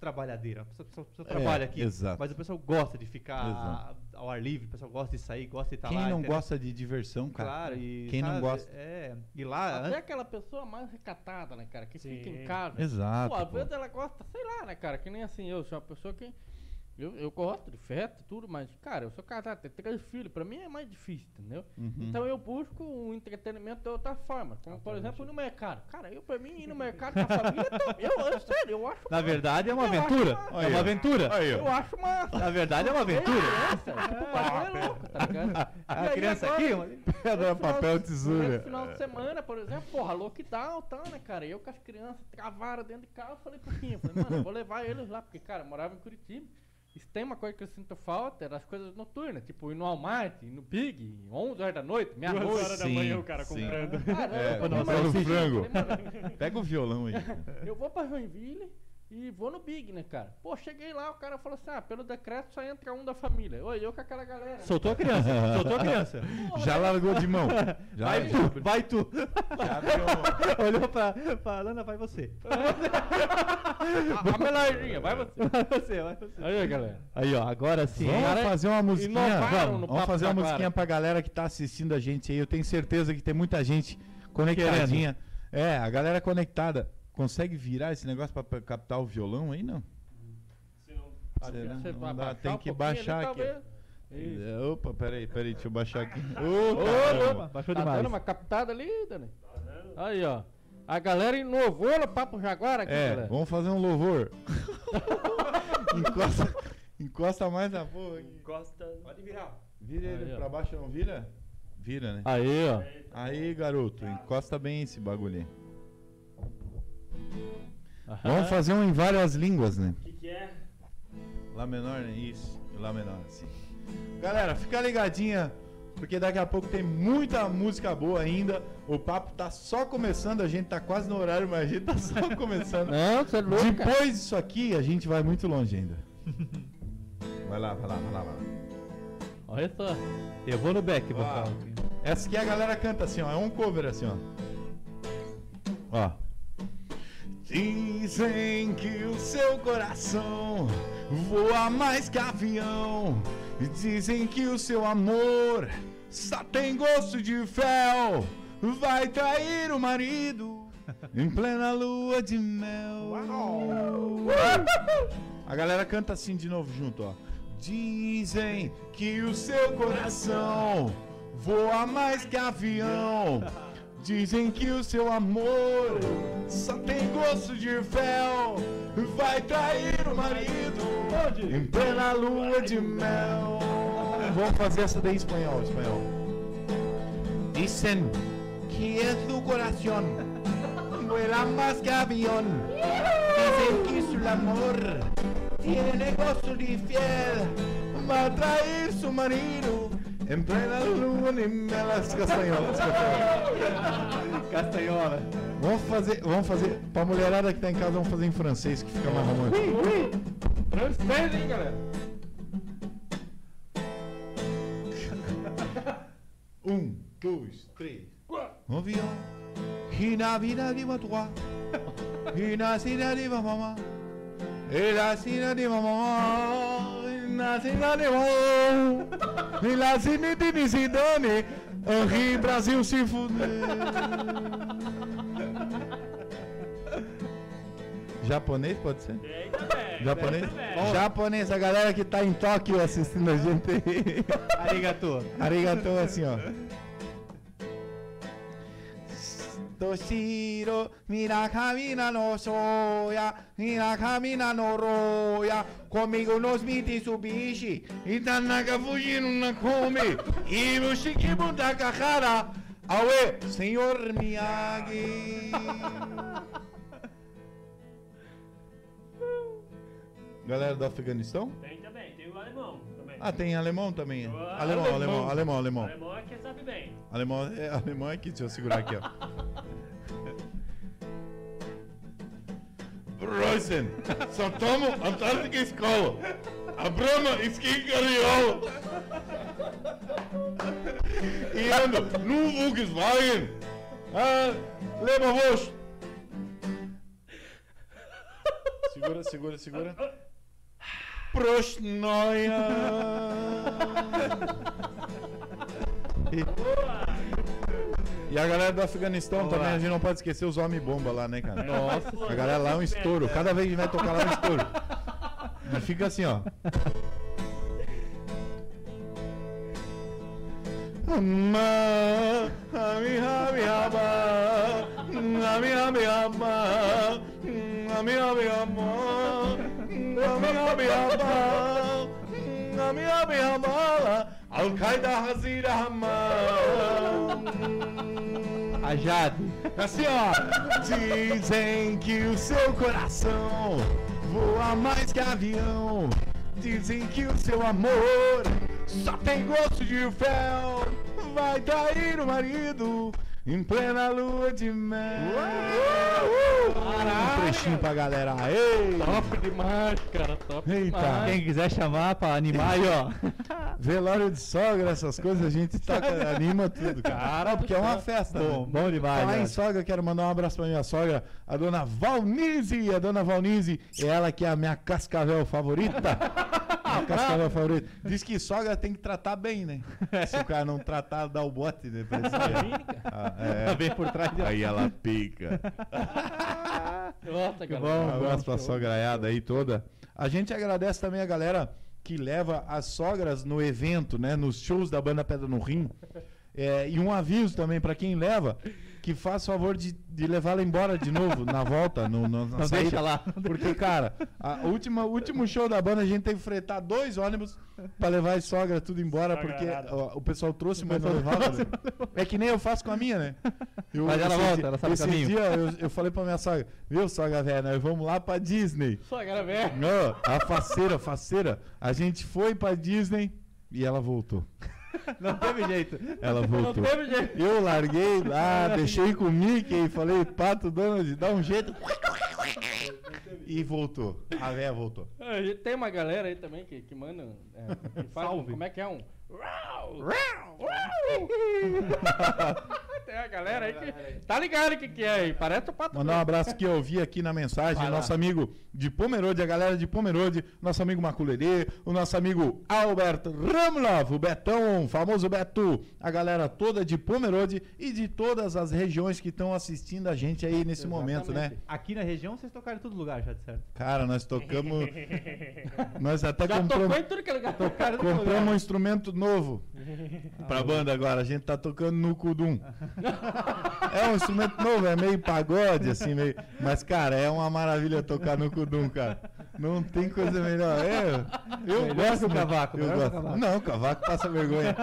trabalhadeira. A pessoa, a pessoa- a pessoa É, trabalha aqui, exato. mas o pessoal gosta de ficar Exato. ao ar livre, o pessoal gosta de sair, gosta de estar Quem lá. não entendeu? gosta de diversão, cara? Claro, e Quem não sabe, gosta? É, e lá, Até antes- aquela pessoa mais recatada, né, cara? Que Sim. fica em casa. Exato. Pô, às pô. vezes ela gosta, sei lá, né, cara? Que nem assim, eu sou uma pessoa que. Eu, eu gosto de festa, tudo, mas, cara, eu sou casado, tenho três filhos, pra mim é mais difícil, entendeu? Uhum. Então eu busco um entretenimento de outra forma. Como, por exemplo, ir no mercado. Cara, eu, pra mim, ir no mercado com a família, eu, eu, sério, eu acho. na verdade é uma aventura. É uma aventura. Aí, Eu acho massa. Na verdade é uma aventura. Criança, tipo, o bagulho é louco, tá ligado? A aí criança agora- aqui, uma- Pedra, papel, No tesoura. final de semana, por exemplo, porra, lockdown, tá, né, cara? Eu com as crianças travaram dentro de casa, falei pro Quinho, falei, mano, eu vou levar eles lá, porque, cara, eu morava em Curitiba. Se tem uma coisa que eu sinto falta, era as coisas noturnas, tipo ir no Walmart, ir no Big, 11 horas da noite, meia-noite. horas da Sim, manhã o cara sim. comprando. Cara, É, não, mano, frango. Pega o violão aí. eu vou pra Joinville e vou no Big, né, cara? Pô, cheguei lá, o cara falou assim, ah, pelo decreto só entra um da família. Oi, eu com aquela galera. né? Soltou a criança, soltou a criança. Já largou de mão. Já, Vai tu, vai tu. já deu- Olhou pra, pra Lana, vai você. A, a melardinha, vai você. Vai você, vai você. Aí, galera. Aí, ó, agora sim. Vamos Cara, fazer uma musiquinha. Vamos, vamos fazer uma musiquinha pra galera que tá assistindo a gente aí. Eu tenho certeza que tem muita gente conectadinha. É, a galera conectada. Consegue virar esse negócio pra, pra captar o violão aí, não? Se não- Será? Você Não dá, tem um que pouquinho baixar aqui. É, Opa, peraí, peraí, deixa eu baixar aqui. Ô, louco. Baixou tá demais. dando uma captada ali, Dani? Aí, ó. A galera inovou no Papo Jaguar aqui, É, galera. vamos fazer um louvor. encosta, encosta mais na porra aqui. Encosta. Pode virar. Vira ele Aí, ó. pra baixo, não vira? Vira, né? Aí, ó. Aí, garoto, encosta bem esse bagulho aí. Vamos fazer um em várias línguas, né? O que, que é? Lá menor, né? Isso, Lá menor, assim. Galera, fica ligadinha, porque daqui a pouco tem muita música boa ainda. O papo tá só começando, a gente tá quase no horário, mas a gente tá só começando. Não, você é louco, cara. Depois disso aqui, a gente vai muito longe ainda. Vai lá, vai lá, vai lá, vai lá. Olha só. Eu vou no back, vocal. Essa aqui a galera canta assim, ó. É um cover assim, ó. Ó. Dizem que o seu coração voa mais que avião. Dizem que o seu amor só tem gosto de fel. Vai trair o marido em plena lua de mel. A galera canta assim de novo junto, ó. Dizem que o seu coração voa mais que avião. Dizem que o seu amor só tem gosto de fel. Vai trair o marido em plena lua de mel. Vamos fazer essa daí em espanhol, espanhol. Dicen que es su corazón vuela más que avión. Dicen que su amor tiene gosto de fiel. Va a trair su marido en plena lua de mel. As castanholas. Castanhola. Vamos fazer, vamos fazer, pra mulherada que tá em casa, vamos fazer em francês, que fica mais romântico. Francês, hein, galera? Um, dois, três. On vient, Hina vida de toi, Hina sina de ma maman, et la sina de ma maman, na sina de maman, et la sina de me se donne, Henri Brasil se fuder. Japonês pode ser? Eita, velho. Japonês? eita, velho. Japonês, a galera que tá em Tóquio assistindo a gente aí. Arigato. Arigatou assim, ó. Toshiro, Mirakamina no soya, Mirakamina no roya. Comigo nos Mitsubishi, Itanaka fugindo na come, e meu Shikibu Takahara. awe senhor Miyagi. Galera do Afeganistão? Tem também, tem o alemão também. Ah, tem alemão também. Ah, alemão, alemão, alemão, alemão. Alemão é que sabe bem. Alemão é, alemão é que, deixa eu segurar aqui, ó. Roysen, só tomo Antártica Escola. A Brahma Esquicariol. E ando no Volkswagen. Ah, Leberwurst. Segura, segura, segura. Prosnoia. E a galera do Afeganistão também, a gente não pode esquecer os homens bomba lá, né, cara? Nossa. A galera lá é um estouro. Cada vez que vai tocar lá é um estouro. E fica assim, ó. Al-Qaeda Hazira Haman. A Jade. Assim, ó. Dizem que o seu coração voa mais que avião. Dizem que o seu amor só tem gosto de fel. Vai trair o marido em plena lua de mel. Um trechinho pra galera. Ei! Top demais, cara. Top Eita. demais. Quem quiser chamar pra animar aí, ó. Velório de sogra, essas coisas, a gente toca, anima tudo, cara. Porque é uma festa. Bom, né? bom demais. Falar em né? sogra, quero mandar um abraço pra minha sogra, a dona Valnize. A dona Valnize é ela que é a minha cascavel favorita. Cascavel favorita. Diz que sogra tem que tratar bem, né? Se o cara não tratar, dá o bote, né? pra esse cara. Ah, é. Vem por trás de Aí ela pica. Nossa, Que bom. Um abraço pra sograiada aí toda. A gente agradece também a galera que leva as sogras no evento, né? Nos shows da banda Pedra no Rim. É, e um aviso também pra quem leva, que faz favor de, de levá-la embora de novo na volta, no, no- na Não saída. deixa lá. Porque, cara, a última, o último show da banda a gente teve que fretar dois ônibus pra levar as sogras tudo embora, Sogra porque ó, o pessoal trouxe, mas não levava. né? É que nem eu faço com a minha, né? Eu, Mas ela volta, ela sabe o caminho. dias eu, eu falei pra minha sogra, viu, sogra velha, nós vamos lá pra Disney. Só galera velha. Não, a faceira, faceira. A gente foi pra Disney e ela voltou. Não teve jeito. Ela Não voltou. teve jeito. Eu larguei lá, deixei com o Mickey, falei, Pato Donald, dá um jeito. E voltou. A véia voltou. A gente tem uma galera aí também que, que manda. É, que faz Salve. como é que é um. Rau, tem a galera aí que. Tá ligado o que, que é aí? Parece o pato. Mandar um abraço que eu vi aqui na mensagem, Vai lá. nosso amigo de Pomerode, a galera de Pomerode, nosso amigo Maculerê, o nosso amigo Alberto Ramlov, o Betão, o famoso Beto, a galera toda de Pomerode e de todas as regiões que estão assistindo a gente aí nesse momento, né? Exatamente. Aqui na região vocês tocaram em todo lugar já, de certo? Cara, nós tocamos. nós até Já compramos, tocou em tudo que é lugar. compramos um instrumento novo pra banda agora. A gente tá tocando no Kudum. É um instrumento novo, é meio pagode, assim, meio. Mas, cara, é uma maravilha tocar no Kudum, cara. Não tem coisa melhor. É, eu Melhor gosto que o né? cavaco, Eu o gosto. cavaco. Não, o cavaco passa vergonha.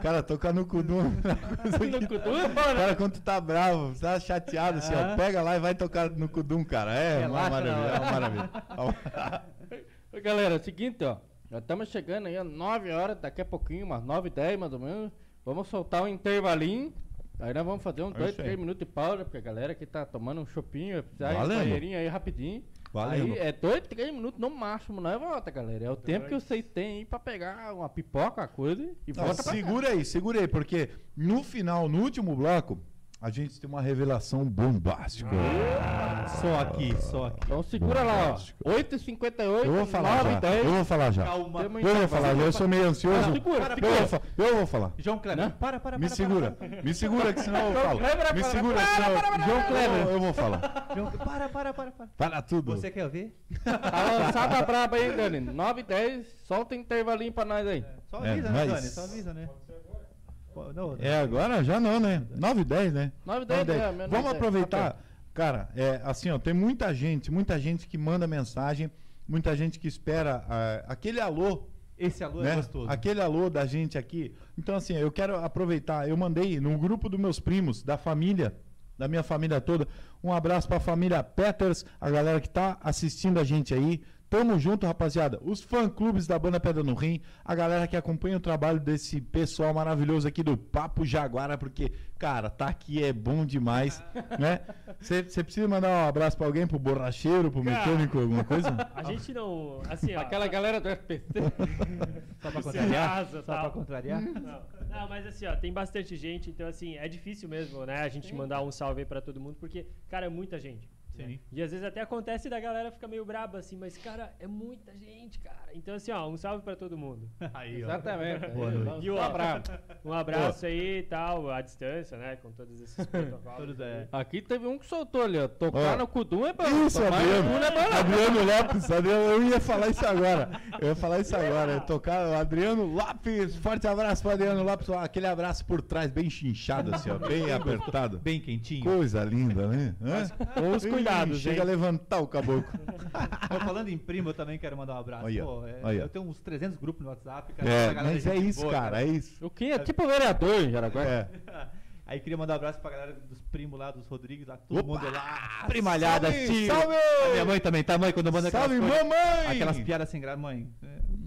Cara, tocar no Kudum é uma No Kudum, Cara, quando tu tá bravo, tá chateado, assim, ó, pega lá e vai tocar no Kudum, cara. É uma Relaxa na maravilha, é uma maravilha. Ô, Galera, é o seguinte, ó. Já estamos chegando aí às 9 horas, daqui a pouquinho, umas 9 e 10 mais ou menos. Vamos soltar um intervalinho. Aí nós vamos fazer uns É 2, isso aí. 3 minutos de pausa, porque a galera que tá tomando um chopinho, precisar Valendo. banheirinho aí rapidinho. Valendo. Aí é 2, 3 minutos no máximo, nós volta, galera. É o tempo que vocês têm aí pra pegar uma pipoca, uma coisa e Não, volta pra segura aí, segura aí, porque no final, no último bloco, a gente tem uma revelação bombástica. Só aqui, só aqui. Então segura lá, ó. 8h58, Eu vou falar 9 já. e 10. Eu vou falar já. Calma. Eu vou falar já, eu sou meio ansioso. Ah, segura, eu, segura. vou fa- eu vou falar. João Kleber, Né? para, para, para. Me para, segura, para, me segura que senão eu falo. Kleber, Me para, segura que para, senão para, para, João para, Kleber, para. eu vou falar. João, para, para, para, para. Para tudo. Você quer ver? Tá lançada braba aí, Dani. 9 e 10, solta um intervalinho pra nós aí. Só É, avisa, né, mas- Dani? Só avisa, né? Não, É, agora já não, né? 9 e 10, né? 9 e 10, 9 e 10. é, menos Vamos 10, aproveitar. Cara, é, assim, ó, tem muita gente, muita gente que manda mensagem, muita gente que espera ah, aquele alô Esse alô né? é gostoso. Aquele alô da gente aqui. Então, assim, eu quero aproveitar. Eu mandei no grupo dos meus primos, da família, da minha família toda, um abraço para a família Peters, a galera que tá assistindo a gente aí. Tamo junto, rapaziada. Os fã-clubes da banda Pedra no Rim, a galera que acompanha o trabalho desse pessoal maravilhoso aqui do Papo Jaguara, porque, cara, tá aqui é bom demais, né? Você precisa mandar um abraço pra alguém, pro borracheiro, pro Cara. mecânico, alguma coisa? A gente não. Assim, ó. Aquela galera do SPC. Só pra contrariar? arrasa, Só tal. pra contrariar? Não, não, mas assim, ó, tem bastante gente, então assim, é difícil mesmo, né, a gente mandar um salve aí pra todo mundo, porque, cara, é muita gente. Sim. E às vezes até acontece da galera ficar meio braba assim, mas, cara, é muita gente, cara. Então, assim, ó, um salve pra todo mundo. Aí, ó. Exatamente. Boa noite. E o ficar bravo. Um abraço aí e tal, à distância, né, com todos esses protocolos. Todos, é. Aqui teve um que soltou ali, ó. Tocar Ó. no Kudum é bom. Isso, Adriano. é. Adriano Lopes, Adriano, eu ia falar isso agora. Eu ia falar isso agora. Eu tocar o Adriano Lopes. Forte abraço pro Adriano Lopes. Ó, Aquele abraço por trás, bem chinchado, assim, ó, bem apertado. Bem quentinho. Coisa linda, né? Hã? Os Chega hein? a levantar o caboclo. Mas falando em primo, eu também quero mandar um abraço. Aí, ó. Pô, é, ó. eu tenho uns 300 grupos no WhatsApp, cara. É, mas é isso, boa, cara, é isso. O Kim é tipo vereador em Jaraguá. É. Aí queria mandar um abraço pra galera dos primos lá, dos Rodrigues lá, todo Opa! mundo lá. Primalhada, Salve, tio. salve! A minha mãe também, tá, mãe? Quando manda aquelas Salve, coisas- mamãe! Aquelas piadas sem graça, mãe.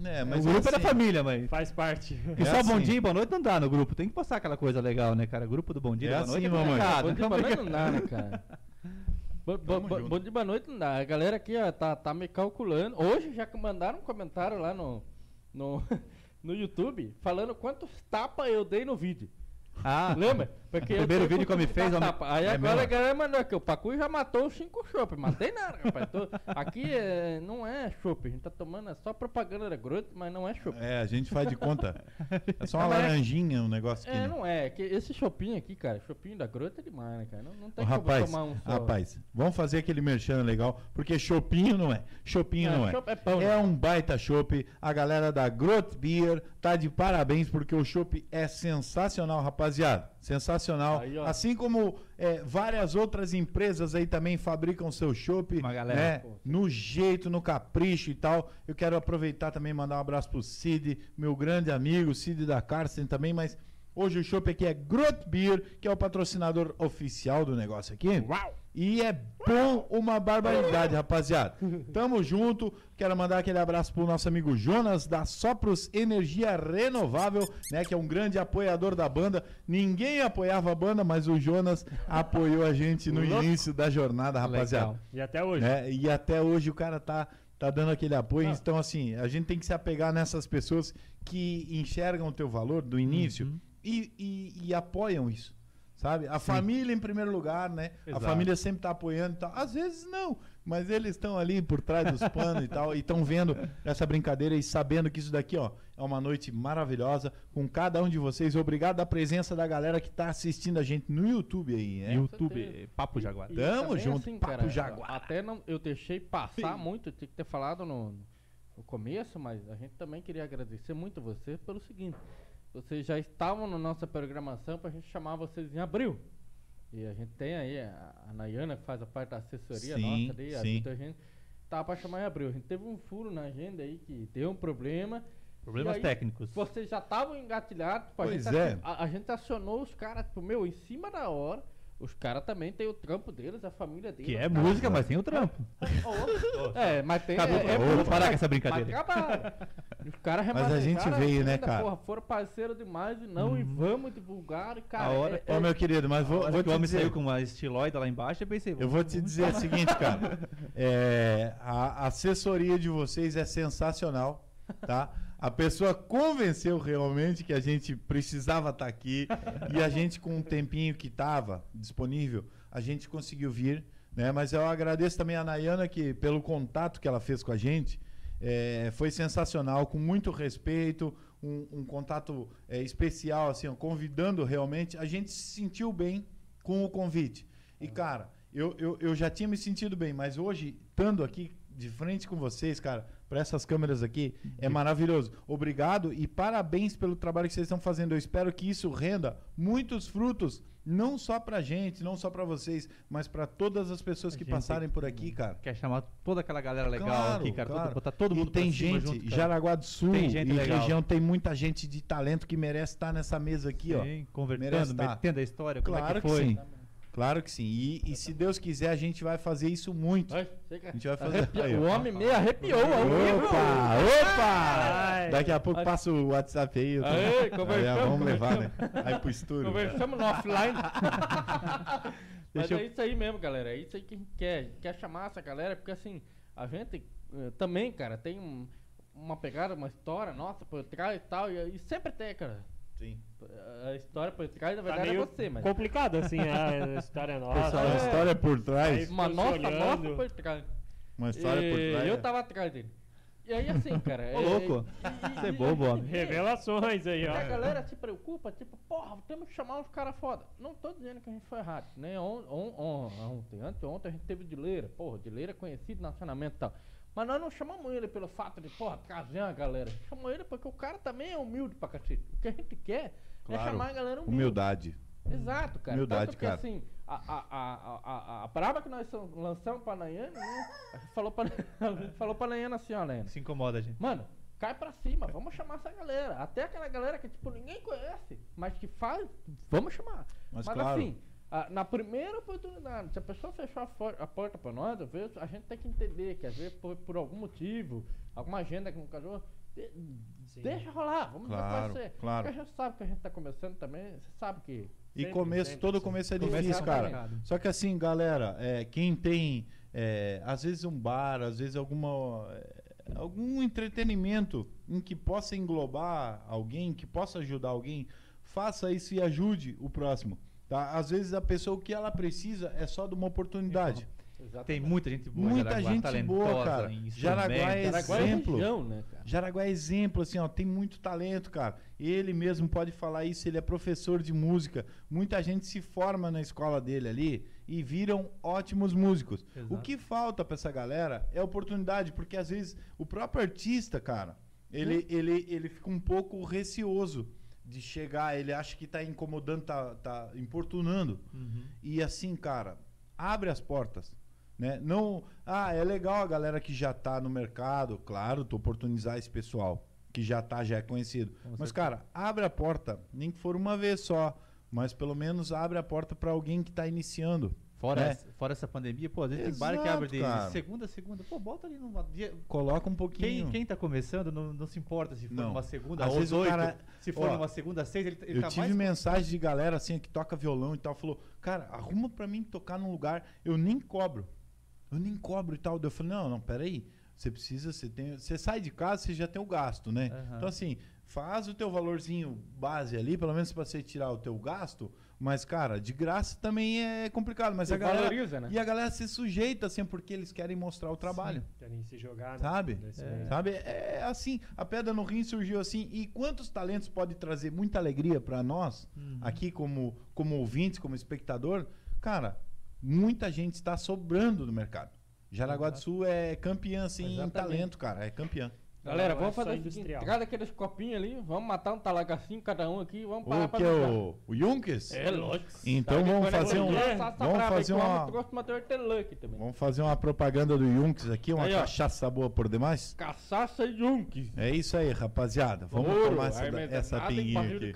É, É, o mas grupo é da assim, família, mãe. Faz parte. Porque É só bom assim. dia e boa noite não dá no grupo. Tem que postar aquela coisa legal, né, cara? Grupo do bom dia É e boa noite assim, é mamãe. complicado. Bom dia, Então, boa noite não dá, né, cara? Bo- bo- Tamo bo- junto. Bom dia, boa noite. A galera aqui, ó, tá, tá me calculando. Hoje já que mandaram um comentário lá no, no, no YouTube falando quantos tapas eu dei no vídeo. Ah, Lembra? Porque O primeiro vídeo que eu me fez, homem- tapa. Aí É agora a galera mandou aqui, o Pacu já matou os cinco chopp. Matei nada, rapaz. Tô- aqui é, não é chopp, a gente tá tomando é só propaganda da Groot, mas não é chopp. É, a gente faz de conta. É só uma mas é- laranjinha, um negócio aqui. É, né? não é. Que esse chopinho aqui, cara, chopinho da Groot é demais, né, cara? Não, não tem como rapaz, tomar um só. rapaz, vamos fazer aquele merchan legal, porque chopinho não é. Chopinho É, não é. chopp é pão, É né? um baita chopp. A galera da Grot Beer tá de parabéns, porque o chopp é sensacional, rapaziada. Sensacional. Aí, ó. assim como é, várias outras empresas aí também fabricam seu chopp, Uma galera, né? pô. No jeito, no capricho e tal. Eu quero aproveitar também e mandar um abraço pro Cid, meu grande amigo, Cid da Carsten também, mas hoje o chopp aqui é Grot Beer, que é o patrocinador oficial do negócio aqui. E é bom uma barbaridade, rapaziada. Tamo junto. Quero mandar aquele abraço pro nosso amigo Jonas da Sopros Energia Renovável, né, que é um grande apoiador da banda. Ninguém apoiava a banda, mas o Jonas apoiou a gente no Louco. início da jornada, rapaziada. Legal. E até hoje. né? E até hoje o cara tá, tá dando aquele apoio. Não. Então, assim, a gente tem que se apegar nessas pessoas que enxergam o teu valor do início Uhum. e, e- e apoiam isso. Sabe? A família em primeiro lugar, né? Exato. A família sempre tá apoiando e tal. Às vezes não, mas eles estão ali por trás dos panos e tal, e estão vendo essa brincadeira e sabendo que isso daqui, ó, é uma noite maravilhosa com cada um de vocês. Obrigado da presença da galera que tá assistindo a gente no YouTube aí, né? YouTube, Papo Jaguar. E Tamo junto, assim, Papo cara, Jaguar. Até não, eu deixei passar muito, eu tinha que ter falado no, no começo, mas a gente também queria agradecer muito você pelo seguinte: vocês já estavam na nossa programação pra gente chamar vocês em abril. E a gente tem aí a, a Nayana que faz a parte da assessoria Sim, nossa ali, ajuda a gente. Tava pra chamar em abril. A gente teve um furo na agenda aí que deu um problema. Problemas aí, técnicos. Vocês já estavam engatilhados. a Pois gente é. A, a gente acionou os caras, tipo, meu, em cima da hora. Os caras também têm o trampo deles, a família deles. Que é música, mas tem o trampo. É, mas tem. Acabou, é, é vou parar com essa brincadeira. Os caras Mas a gente veio, né, cara? Porra, foram parceiros demais e não, e vamos divulgar. E, cara, A hora- é- Ô, é- meu querido, mas vou, Vou, que o homem dizer. saiu com uma estiloida lá embaixo, eu pensei... Eu vou te dizer o seguinte, cara. É, a assessoria de vocês é sensacional, tá? A pessoa convenceu realmente que a gente precisava estar aqui e a gente, com o tempinho que estava disponível, a gente conseguiu vir, né? Mas eu agradeço também a Nayana que, pelo contato que ela fez com a gente. É, foi sensacional, com muito respeito, um, um contato é, especial, assim, ó, convidando realmente. A gente se sentiu bem com o convite. E, cara, eu, eu, eu já tinha me sentido bem, mas hoje, estando aqui de frente com vocês, cara, para essas câmeras aqui, é maravilhoso. Obrigado e parabéns pelo trabalho que vocês estão fazendo. Eu espero que isso renda muitos frutos, não só pra gente, não só pra vocês, mas para todas as pessoas A que passarem por aqui, cara. Quer chamar toda aquela galera legal Claro, aqui, cara. claro. todo- botar todo mundo e tem gente, junto. Jaraguá do Sul Tem gente e legal. região tem muita gente de talento que merece estar nessa mesa aqui, ó. Sim, Merece convertendo, tá. metendo a história, como é Claro que que foi. sim. Claro que sim. E, e se Deus quiser, a gente vai fazer isso muito. Ai. A gente vai fazer. Arrepia- Aí. O homem meio arrepiou ao vivo. Opa! Opa! Ai. Daqui a pouco passa o WhatsApp aí. tô- Aí, vamos levar, né? Aí pro estúdio. Conversamos no offline. Mas eu- é isso aí mesmo, galera. É isso aí que a gente quer. A gente quer chamar essa galera, porque assim, a gente eh, também, cara, tem um- uma pegada, uma história nossa por trás e tal. E, e sempre tem, cara. Sim. A história por trás, na Tá verdade, é meio você, mas. complicado, assim, a história nossa. Pessoal, a é. história por trás. Uma nossa, nossa por trás. Uma história por E trás. Eu né? tava atrás dele. E aí, assim, cara. Ô, louco. Você é bobo, homem. Revelações aí, E a ó. galera se preocupa, tipo, porra, temos que chamar uns caras foda. Não tô dizendo que a gente foi errado. Nem on, on, on- ontem, anteontem a gente teve Dileira. Porra, Dileira é conhecido nacionalmente e tal. Mas nós não chamamos ele pelo fato de, porra, trazer a galera. Chamamos ele porque o cara também é humilde pra cacete. O que a gente quer é Claro. chamar a galera humilde. Humildade. Exato, cara. Humildade, Tanto que, cara. assim, a, a, a, a, a, braba que nós lançamos pra Nayane, né? A gente falou pra, falou pra Nayane assim, ó, Nayane. Se incomoda, gente. Mano, cai pra cima, vamos chamar essa galera. Até aquela galera que, tipo, ninguém conhece, mas que faz, vamos chamar. Mas Mas, claro. assim, a- na primeira oportunidade, se a pessoa fechou a, for- a porta pra nós, às vezes a gente tem que entender que às vezes por, por algum motivo, alguma agenda que não casou, de- deixa rolar, vamos Claro, ver claro. Porque a gente sabe que a gente tá começando também, você sabe que. E Sempre, começo, sempre, todo sempre. começo é Começo é difícil, cara. complicado. Só que assim, galera, é, quem tem, é, às vezes um bar, às vezes alguma, é, algum entretenimento em que possa englobar alguém, que possa ajudar alguém, faça isso e ajude o próximo. Tá? Às vezes a pessoa o que ela precisa é só de uma oportunidade. Exatamente. Tem muita gente boa. Muita Jaraguá, gente boa, cara. Jaraguá é. Jaraguá é exemplo. região, né, cara? Jaraguá é exemplo, assim, ó, tem muito talento, cara. Ele mesmo pode falar isso, ele é professor de música. Muita gente se forma na escola dele ali e viram ótimos músicos. O Exato. que falta pra essa galera é oportunidade, porque às vezes o próprio artista, cara, ele, ele, ele fica um pouco receoso de chegar, ele acha que tá incomodando, tá, tá importunando. Uhum. E assim, cara, abre as portas. Né? Não, ah, é legal a galera que já tá no mercado, claro, tu oportunizar esse pessoal que já tá, já é conhecido. Mas, cara, abre a porta, nem que for uma vez só, mas pelo menos abre a porta para alguém que tá iniciando. Fora, né? essa, fora essa pandemia, pô, às vezes tem bar que Exato, abre de cara. segunda a segunda. Pô, bota ali numa. dia- Coloca um pouquinho. Quem, quem tá começando não, não se importa se for Não. numa segunda Às vezes oito. cara- se for ó, numa segunda às seis, ele, ele Eu tá tive mais. mensagem de galera assim que toca violão e tal, falou: "Cara, arruma pra mim tocar num lugar, eu nem cobro. Eu nem cobro e tal". Eu falei: "Não, não, peraí. Você precisa, você tem, você sai de casa, você já tem o gasto, né? Aham. Então assim, faz o teu valorzinho base ali, pelo menos pra você tirar o teu gasto, mas cara, de graça também é complicado, mas Você a galera valoriza, né? e a galera se sujeita assim porque eles querem mostrar o trabalho. Querem se jogar, né? Sabe? Nesse É. Sabe? É assim, a pedra no rim surgiu assim. E quantos talentos pode trazer muita alegria pra nós, Uhum. aqui como, como ouvintes, como espectador? Cara, muita gente está sobrando no mercado. Jaraguá do Sul é campeã, assim, em Exatamente. talento, cara. É campeã. Galera, vamos é fazer o seguinte, industrial. pegar daqueles copinhos ali, vamos matar um talagacinho cada um aqui, vamos parar O pra que é o, o Junkers? É, lógico. Então Sabe vamos é fazer um- vamos fazer uma-. Vamos fazer uma propaganda do Junkers aqui, uma Aí, cachaça boa por demais? Caçaça e junks. É isso aí, rapaziada. Vamos Ouro, tomar essa, essa pinguinha aqui.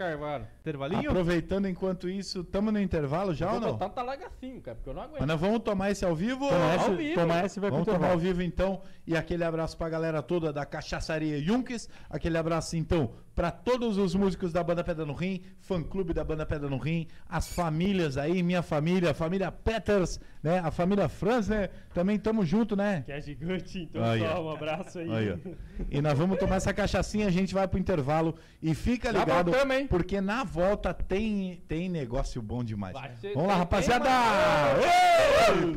Intervalinho? Aproveitando enquanto isso, estamos no intervalo já ou Vou não? botar um talagacinho, cara, porque eu não aguento. Mas nós vamos tomar esse ao vivo? Toma Ao esse, vivo. toma esse e vai Vamos tomar ao vivo então. E aquele abraço pra galera toda da Cachaçaria Junkes. Aquele abraço então pra todos os músicos da Banda Pedra no Rim, fã clube da Banda Pedra no Rim, as famílias aí, minha família, a família Peters, né? A família Franz, né? Também estamos junto, né? Que é gigante, então Aí, só um abraço aí. Aí. E nós vamos tomar essa cachaçinha, a gente vai pro intervalo e fica ligado, voltamos, hein? porque na volta tem, tem negócio bom demais. Vamos lá, rapaziada! Ei!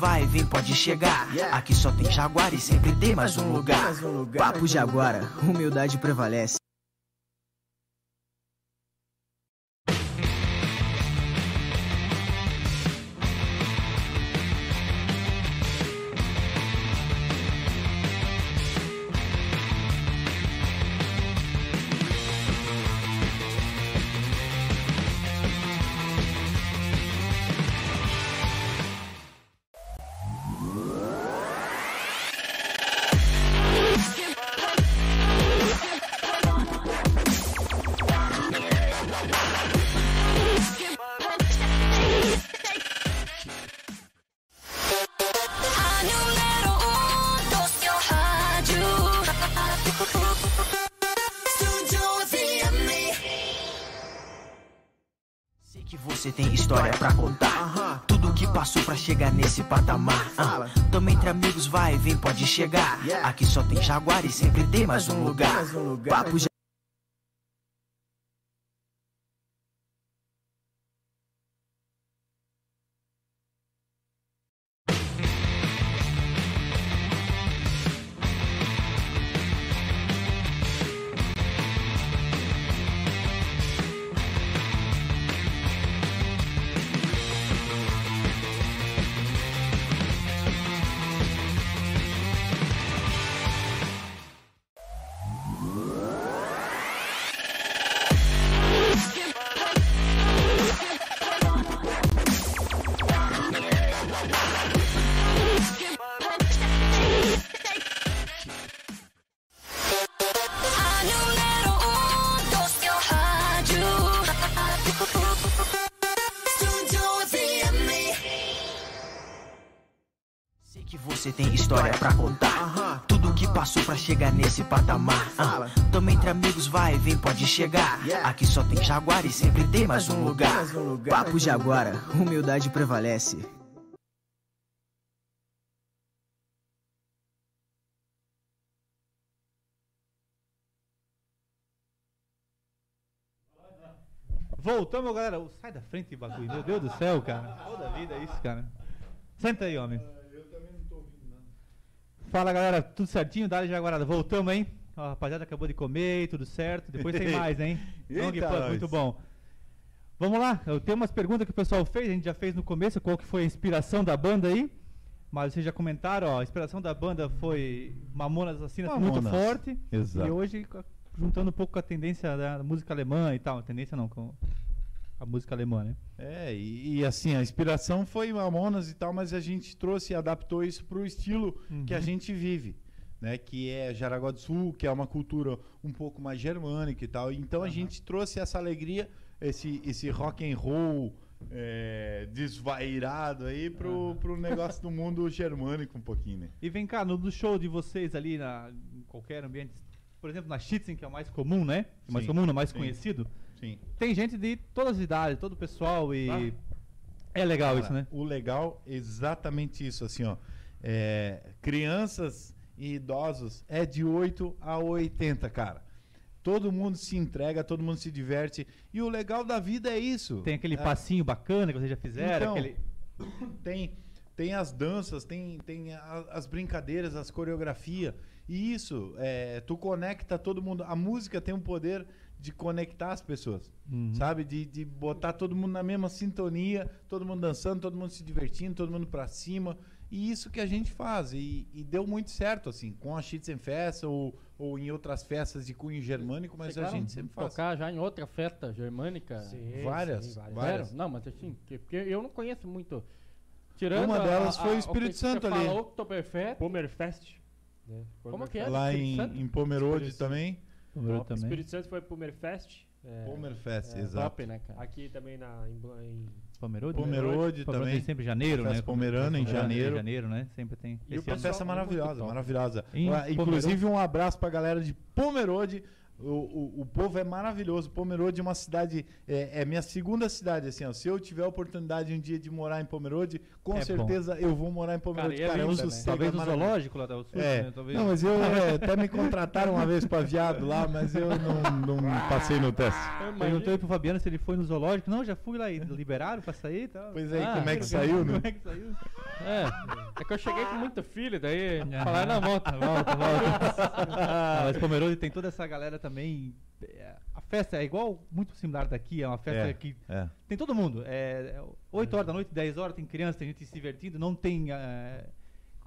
Vai, vem, pode chegar. Aqui só tem Jaguar e sempre tem mais um lugar. Papo de agora, humildade prevalece. Chegar. Aqui só tem Jaguar e sempre tem mais um lugar. Papo Ah, Tamo entre amigos, vai, vem, pode chegar. Aqui só tem Jaguar e sempre tem mais um lugar. Papo de agora, humildade prevalece. Voltamos, galera. Sai da frente, bagulho. Meu Deus do céu, cara. Toda vida é isso, cara. Senta aí, homem. Fala, galera. Tudo certinho? Dali Jaguarada. Voltamos, hein? A rapaziada acabou de comer, tudo certo. Depois tem mais, hein? Eita, nós. muito bom. Vamos lá. Eu tenho umas perguntas que o pessoal fez. A gente já fez no começo. Qual que foi a inspiração da banda aí? Mas vocês já comentaram, ó. A inspiração da banda foi Mamonas Assassinas, muito Mamonas. forte. Exato. E hoje, juntando um pouco com a tendência da música alemã e tal. A tendência não, com a música alemã, né? É, e, e assim, a inspiração foi Mamonas e tal, mas a gente trouxe e adaptou isso pro estilo que a Uhum. gente vive, né? Que é Jaraguá do Sul, que é uma cultura um pouco mais germânica e tal. Então a gente trouxe essa alegria, esse, esse rock and roll é, desvairado aí pro, pro negócio do mundo germânico um pouquinho, né? E vem cá, no, show de vocês ali, na, em qualquer ambiente, por exemplo, na Schützen, que é o mais comum, né? O mais Sim, comum, não mais sim. conhecido. Sim. Tem gente de todas as idades, todo o pessoal e... É legal Cara, isso, né? O legal é exatamente isso, assim, ó. É, crianças e idosos é de 8 a 80, cara. Todo mundo se entrega, todo mundo se diverte. E o legal da vida é isso. Tem aquele É, passinho bacana que vocês já fizeram, Então, aquele... tem, tem as danças, tem, tem as brincadeiras, as coreografias. E isso, é, tu conecta todo mundo. A música tem o poder de conectar as pessoas, Uhum. sabe? De, de botar todo mundo na mesma sintonia, todo mundo dançando, todo mundo se divertindo, todo mundo pra cima. E isso que a gente faz. E, e deu muito certo, assim, com a Schützenfest ou, ou em outras festas de cunho germânico, mas a Chegaram gente sempre faz. tocar já em outra festa germânica? Sim, Várias, sim, várias. várias. Não, mas assim, que- porque eu não conheço muito. Tirando Uma a- delas a- foi o a- Espírito Santo ali. Falou, Oktoberfest. Pomerfest. Né? Como que é? Lá em, em Pomerode também. O também. Espírito Santo foi Pomerfest. É, Pomerfest, é, exato. Top, né, cara? Aqui também na, em, em Pomerode? Pomerode Pomerode também. sempre janeiro, né? pomerana em Pomerana janeiro. janeiro, né? Sempre tem. E Uma festa é maravilhosa, maravilhosa. Em Inclusive, um abraço pra galera de Pomerode. O, o, o povo é maravilhoso. Pomerode é uma cidade. É, é minha segunda cidade, assim, ó. Se eu tiver a oportunidade um dia de morar em Pomerode, com É certeza eu vou morar em Pomerode. Cara, é Cara, é lindo, né? sossego, Talvez é no zoológico lá da sul, É. né? Talvez. Não, mas eu é, até me contrataram uma vez pra viado lá, mas eu não, não passei no teste. Perguntei pro Fabiano se ele foi no zoológico. Não, já fui lá e liberaram pra sair e tal. Pois é, Ah, como é que saiu, né? Como é que saiu? É, é que eu cheguei com muito filho, daí falaram na volta. Volta, volta. Ah, mas Pomerode tem toda essa galera também. É, A festa é igual, muito similar daqui. É uma festa É, que é. tem todo mundo. É, é 8 horas da noite, 10 horas, tem criança, tem gente se divertindo. Não tem é,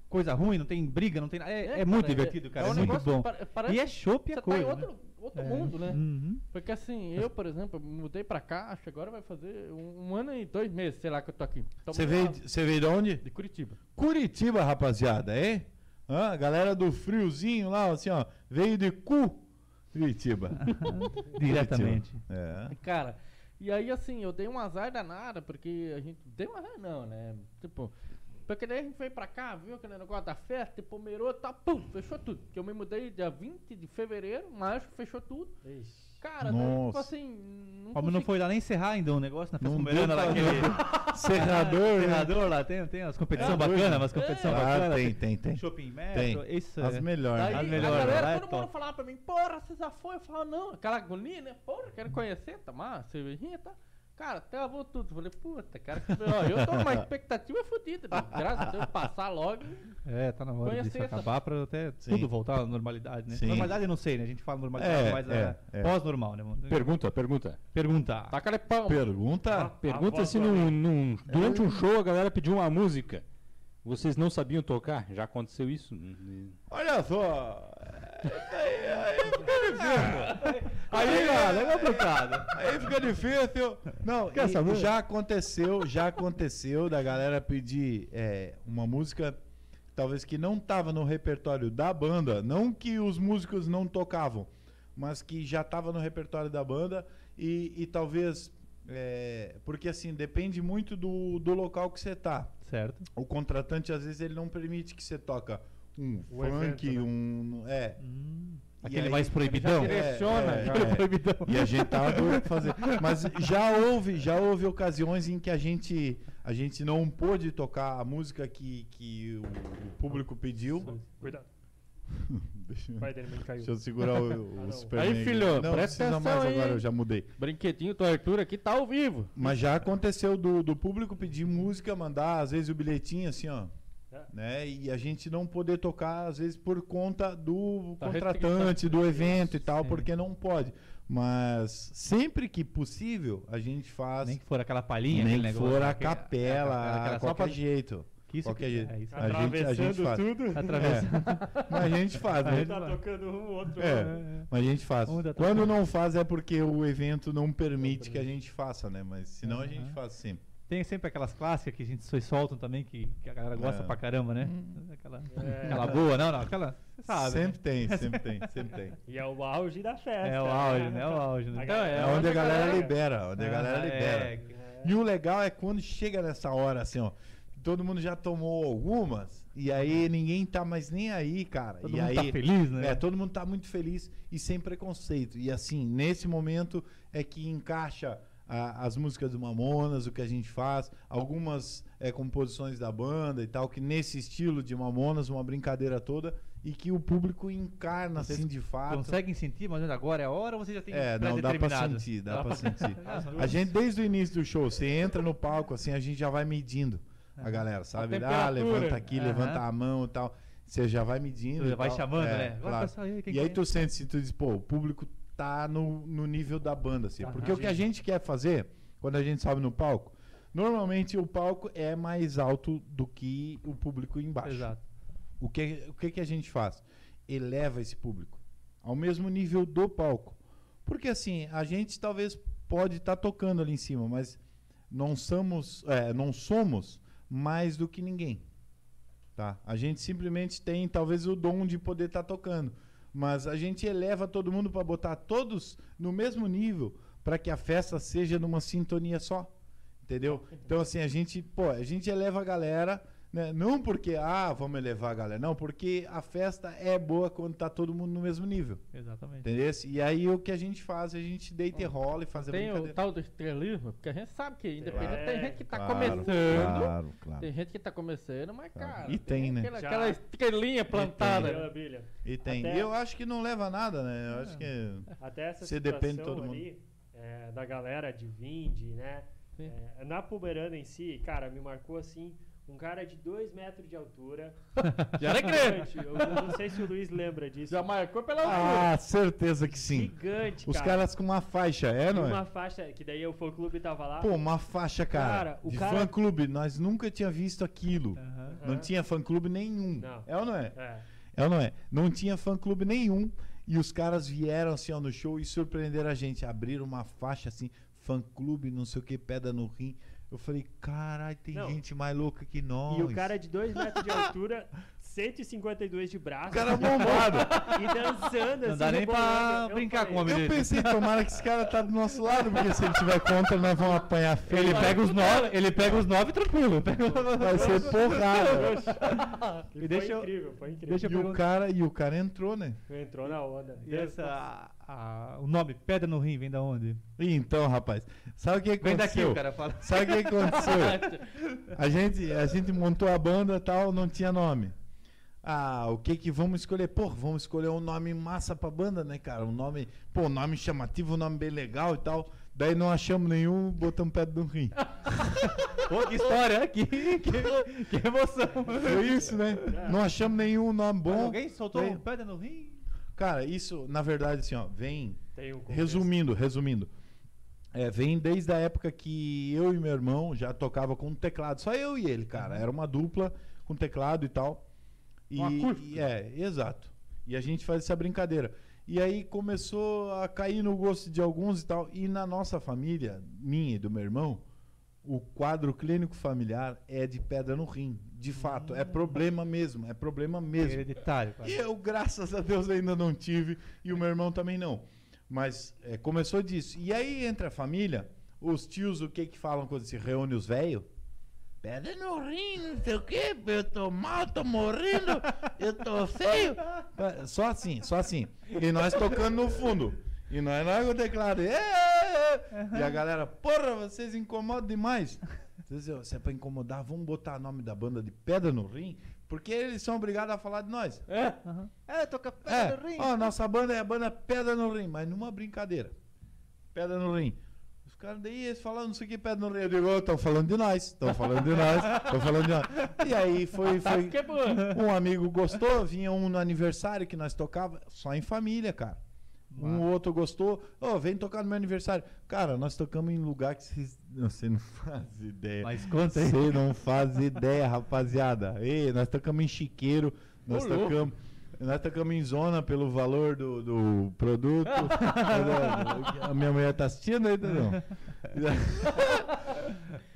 coisa ruim, não tem briga, não tem nada. É, é muito cara, divertido, cara. É, um muito bom. E é chopp e Você a tá em coisa. outro, né? outro É. mundo, né? Uhum. Porque assim, eu, por exemplo, mudei pra cá, acho que agora vai fazer um, um ano e dois meses, sei lá, que eu tô aqui. Você veio, você veio de onde? de Curitiba. Curitiba, rapaziada, é? Hã? A galera do friozinho lá, assim, ó, veio de Curitiba. Diretamente. É. Cara, e aí assim, eu dei um azar danado, porque a gente. Dei um azar não, né? Tipo. Porque daí a gente veio pra cá, viu aquele negócio da festa, tipo, mirou e tal, pum, fechou tudo. Que eu me mudei dia 20 de fevereiro, março, fechou tudo. Ixi. Cara, daí, tipo assim. Não Como não consegui- foi lá nem encerrar ainda um negócio na festa pomerana lá, aquele Serrador, né? serrador lá, tem, tem umas competições É, bacanas, umas competições Ah, bacanas. tem, tem, tem. Shopping metro, Tem. isso As é. melhores. Daí As a melhores, lá galera, é todo top. mundo falava pra mim, porra, você já foi? Eu falava, não, aquela agonia, né? Porra, quero conhecer, tomar cervejinha e tal. Cara, travou tudo. Falei, puta, cara, que... ó, eu tô numa expectativa fodida, bicho. graças a Deus, passar logo. É, tá na hora disso essa- acabar pra até Sim. tudo voltar à normalidade, né? Sim. Normalidade eu não sei, né? A gente fala normalidade, É, mas é, é, é. pós-normal, né? mano? Pergunta, pergunta. Perguntar. Taca-lhe pão. Pergunta? Pergunta voz se num, num- durante um show a galera pediu uma música. Vocês não sabiam tocar? Já aconteceu isso? Olha só. Aí, fica difícil. Aí, cara, é complicado. Aí fica difícil. Não, Quer e- já aconteceu, já aconteceu da galera pedir é, uma música talvez que não tava no repertório da banda, não que os músicos não tocavam, mas que já tava no repertório da banda e, e talvez é, porque assim depende muito do, do local que você tá. Certo. O contratante às vezes ele não permite que você toca um O funk, evento, né? um é Hum, aquele aí- mais proibidão. Direciona, É, é, já. é. proibidão. E a gente tava doido pra fazer. Mas já houve, já houve ocasiões em que a gente, a gente não pôde tocar a música que, que o, o público pediu. Cuidado. Deixa, O pai dele me caiu. deixa eu segurar o, o Ah, não. Superman. Aí, filho, não presta precisa mais atenção aí, agora, eu já mudei. Brinquedinho do Arthur aqui tá ao vivo. Mas já aconteceu do, do público pedir música, mandar às vezes o bilhetinho assim, ó. É. Né? E a gente não poder tocar, às vezes, por conta do Da contratante, do evento e tal, Sim. porque não pode. Mas sempre que possível, a gente faz. Nem que for aquela palhinha, Nem que negócio. for a capela, a qualquer pra- jeito. que isso qualquer jeito. é isso. A gente, a gente Atravessando faz. tudo. Atravessa. Mas a gente faz, A né? gente Tá tocando um, outro. É, mas a gente faz. Um Quando não faz é porque o evento não permite que a gente faça, né? Mas senão a gente faz sempre. Tem sempre aquelas clássicas que a gente só soltam também, que, que a galera gosta É. pra caramba, né? Aquela, É. aquela boa, não, não, aquela. Você sabe. sempre né? tem, sempre tem, sempre tem. E é o auge da festa. É o auge, né? É o auge, né? Então, galera- É onde a galera libera, onde a galera Ah, libera. é, E o legal é quando chega nessa hora, assim, ó. Todo mundo já tomou algumas, e aí ninguém tá mais nem aí, cara. Todo e mundo aí, tá feliz, né? É, todo mundo tá muito feliz e sem preconceito. E assim, nesse momento é que encaixa a- as músicas do Mamonas, o que a gente faz, algumas é, composições da banda e tal, que nesse estilo de Mamonas, uma brincadeira toda, e que o público encarna Vocês assim de fato. Conseguem sentir, mas agora é a hora ou você já tem É, não, dá pra sentir, dá Dá pra sentir. A gente, desde o início do show, você entra no palco, assim, a gente já vai medindo a galera, sabe? Ah, temperatura. levanta aqui, Aham. levanta a mão e tal. Você já vai medindo. Já vai tal. chamando, É, né? Claro. aí, E aí quer? tu sente, se tu diz, pô, o público tá no, no nível da banda, assim. Tá, Porque o que a gente quer fazer, quando a gente sobe no palco, normalmente o palco é mais alto do que o público embaixo. Exato. O que, o que, que a gente faz? Eleva esse público ao mesmo nível do palco. Porque assim, a gente talvez pode estar tocando ali em cima, mas não somos, é, não somos mais do que ninguém. Tá? A gente simplesmente tem talvez o dom de poder estar tocando, mas a gente eleva todo mundo para botar todos no mesmo nível para que a festa seja numa sintonia só. Entendeu? Então assim, a gente, pô, a gente eleva a galera Né? Não porque, ah, vamos elevar a galera. Não, porque a festa é boa quando tá todo mundo no mesmo nível. Exatamente. Entendeu? E aí o que a gente faz, a gente deita e rola e faz a Tem o tal do estrelismo, porque a gente sabe que independente É, tem gente que tá Claro, começando. Claro, claro. Tem gente que tá começando, mas Claro. cara. E tem, né? Aquela, aquela estrelinha plantada. Brilha, brilha. E tem. Até- E eu acho que não leva a nada, né? Eu acho que. Até essa Você situação depende de todo ali, é, da galera de Vinde, né? É, na Pomerana em si, cara, me marcou assim, um cara de 2 metros de altura. Já era grande. gigante. Eu, eu não sei se o Luiz lembra disso. Já marcou pela altura. Ah, certeza que sim. Gigante, Os cara. caras com uma faixa, é, não uma é? faixa, que daí o fã clube tava lá. Pô, uma faixa, cara. Cara, o de cara- fã clube. Nós nunca tinha visto aquilo. Aham. Não Aham. tinha fã clube nenhum. Não. É ou não é? É. É ou não é? Não tinha fã clube nenhum. E os caras vieram assim ó, no show e surpreenderam a gente. Abriram uma faixa assim, fã clube, não sei o que, pedra no rim. Eu falei, caralho, tem Não. gente mais louca que nós. E o cara de 2 metros de altura, 152 de braço. O cara bombado. E dançando Não assim. dá nem pra. Eu brincar com falei, o homem Eu dele. pensei, tomara que esse cara tá do nosso lado, porque se ele tiver contra, nós vamos apanhar feio. Ele pega os nove, ele pega os nove tranquilo. Vai ser porrada. E deixa foi incrível, foi incrível. deixa E o cara, e o cara entrou, né? Entrou na onda. E essa, a- o nome Pedra no Rim vem da onde? E então, rapaz, sabe o que Vem daqui, aconteceu? o cara fala. Sabe o que aconteceu? A gente, a gente montou a banda tal, não tinha nome. Ah, o que que vamos escolher? Pô, vamos escolher um nome massa pra banda, né, cara? Um nome, pô, um nome chamativo, um nome bem legal e tal. Daí não achamos nenhum, botamos pedra no rim. Pô, que história, que, que, que emoção. Foi isso, né? Não achamos nenhum nome Mas bom. Alguém soltou um Pedra no Rim? Cara, isso, na verdade, assim, ó, vem. Um. Resumindo, resumindo. É, vem desde a época que eu e meu irmão já tocava com teclado. Só eu e ele, cara. Era uma dupla com teclado e tal. E, e- é, exato. E a gente faz essa brincadeira. E aí começou a cair no gosto de alguns e tal. E na nossa família, minha e do meu irmão, o quadro clínico familiar é de pedra no rim. De fato, é problema mesmo. É problema mesmo. Hereditário. cara. E eu, graças a Deus, ainda não tive. E o meu irmão também não. Mas é, começou disso. E aí, entre a família, os tios, o que que falam quando se reúne os velhos? Pedra no rim, não sei o quê. Eu tô mal, tô morrendo. Eu tô feio. Só assim, só assim. E nós tocando no fundo. E nós lá com o teclado. "Ê, ê, ê". E a galera, porra, vocês incomodam demais. Vocês, "Ô, Se é pra incomodar, vamos botar o nome da banda de Pedra no Rim, porque eles são obrigados a falar de nós. É. É, toca Pedra É, no Rim. ó, nossa banda é a banda Pedra no Rim, mas numa brincadeira. Pedra no Rim. Os caras daí, eles falaram não sei o que, Pedra no digo, estão falando de nós, estão falando de nós, estão falando de nós. E aí foi, foi, Que boa. um amigo gostou, vinha um no aniversário que nós tocava, só em família, cara. Um outro gostou, ô, vem tocar no meu aniversário. Cara, nós tocamos em lugar que vocês. Você não faz ideia. Mas conta aí. Você não faz ideia, rapaziada. Ei, nós tocamos em chiqueiro, nós Ô, tocamos. Tocamos em zona pelo valor do, do produto. a minha mulher tá assistindo ainda não.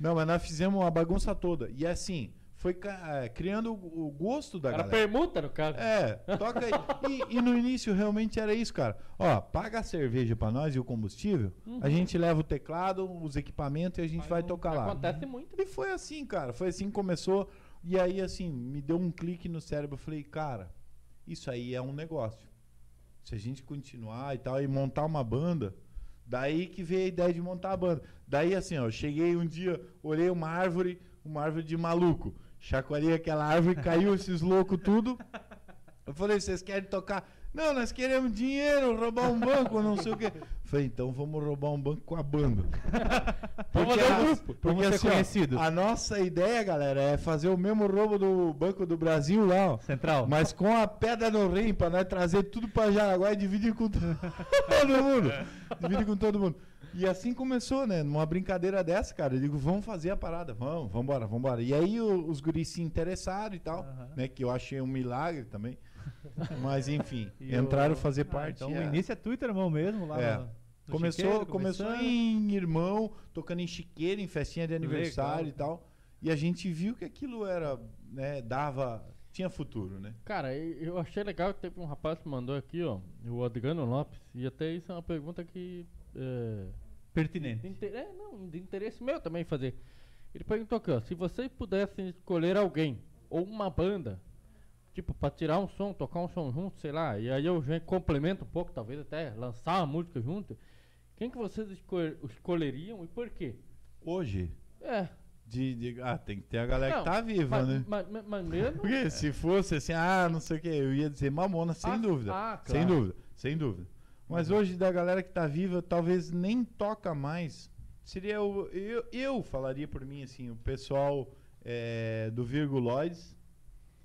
Não, mas nós fizemos uma bagunça toda. E assim, foi eh, criando o gosto da Era galera. permuta, no caso. É, toca aí. E, e no início realmente era isso, cara. Ó, paga a cerveja pra nós e o combustível, a gente leva o teclado, os equipamentos e a gente vai tocar lá. Acontece muito. E foi assim, cara. Foi assim que começou. E aí, assim, me deu um clique no cérebro. Eu falei, cara, isso aí é um negócio. Se a gente continuar e tal, e montar uma banda, daí que veio a ideia de montar a banda. Daí, assim, ó, eu cheguei um dia, olhei uma árvore, uma árvore de maluco. Chacoalhei aquela árvore, caiu esses loucos tudo. Eu falei, vocês querem tocar? Não, nós queremos dinheiro, roubar um banco, não sei o quê. Falei, então vamos roubar um banco com a banda. Vamos Porque a- grupo, porque vamos ser assim, ó, a nossa ideia, galera, é fazer o mesmo roubo do Banco do Brasil lá, ó. Central. Mas com a pedra no rim, pra nós trazer tudo pra Jaraguá e dividir com to- todo mundo. Dividir com todo mundo. E assim começou, né? Numa brincadeira dessa, cara. Eu digo, vamos fazer a parada, vamos, vambora, vambora. E aí o- os guris se interessaram e tal, Aham. né? Que eu achei um milagre também. Mas enfim, E entraram o- fazer Ah, parte. então é. o início é Twitter, irmão, mesmo, lá É. no- no Começou, Chiqueiro, começou em irmão, tocando em chiqueiro, em festinha de aniversário Legal. e tal. E a gente viu que aquilo era, né, dava, tinha futuro, né? Cara, eu achei legal que teve um rapaz que mandou aqui, ó, o Adriano Lopes, e até isso é uma pergunta que. É, de, Pertinente. inter- é, não, de interesse meu também fazer. Ele perguntou aqui, ó, se vocês pudessem escolher alguém ou uma banda, tipo, pra tirar um som, tocar um som junto, sei lá, e aí eu já complemento um pouco, talvez até lançar uma música junto, quem que vocês escol- escolheriam e por quê? Hoje, É. de, de- ah, tem que ter a galera Não, que tá viva, mas, né? mas, mas- mas mesmo. Porque se fosse assim, ah, não sei o que, eu ia dizer Mamona, sem Ah, dúvida. ah, Sem claro. dúvida, sem dúvida. Mas hoje, da galera que tá viva, talvez nem toca mais. Seria o. Eu, eu falaria por mim, assim, o pessoal é, do Virguloides.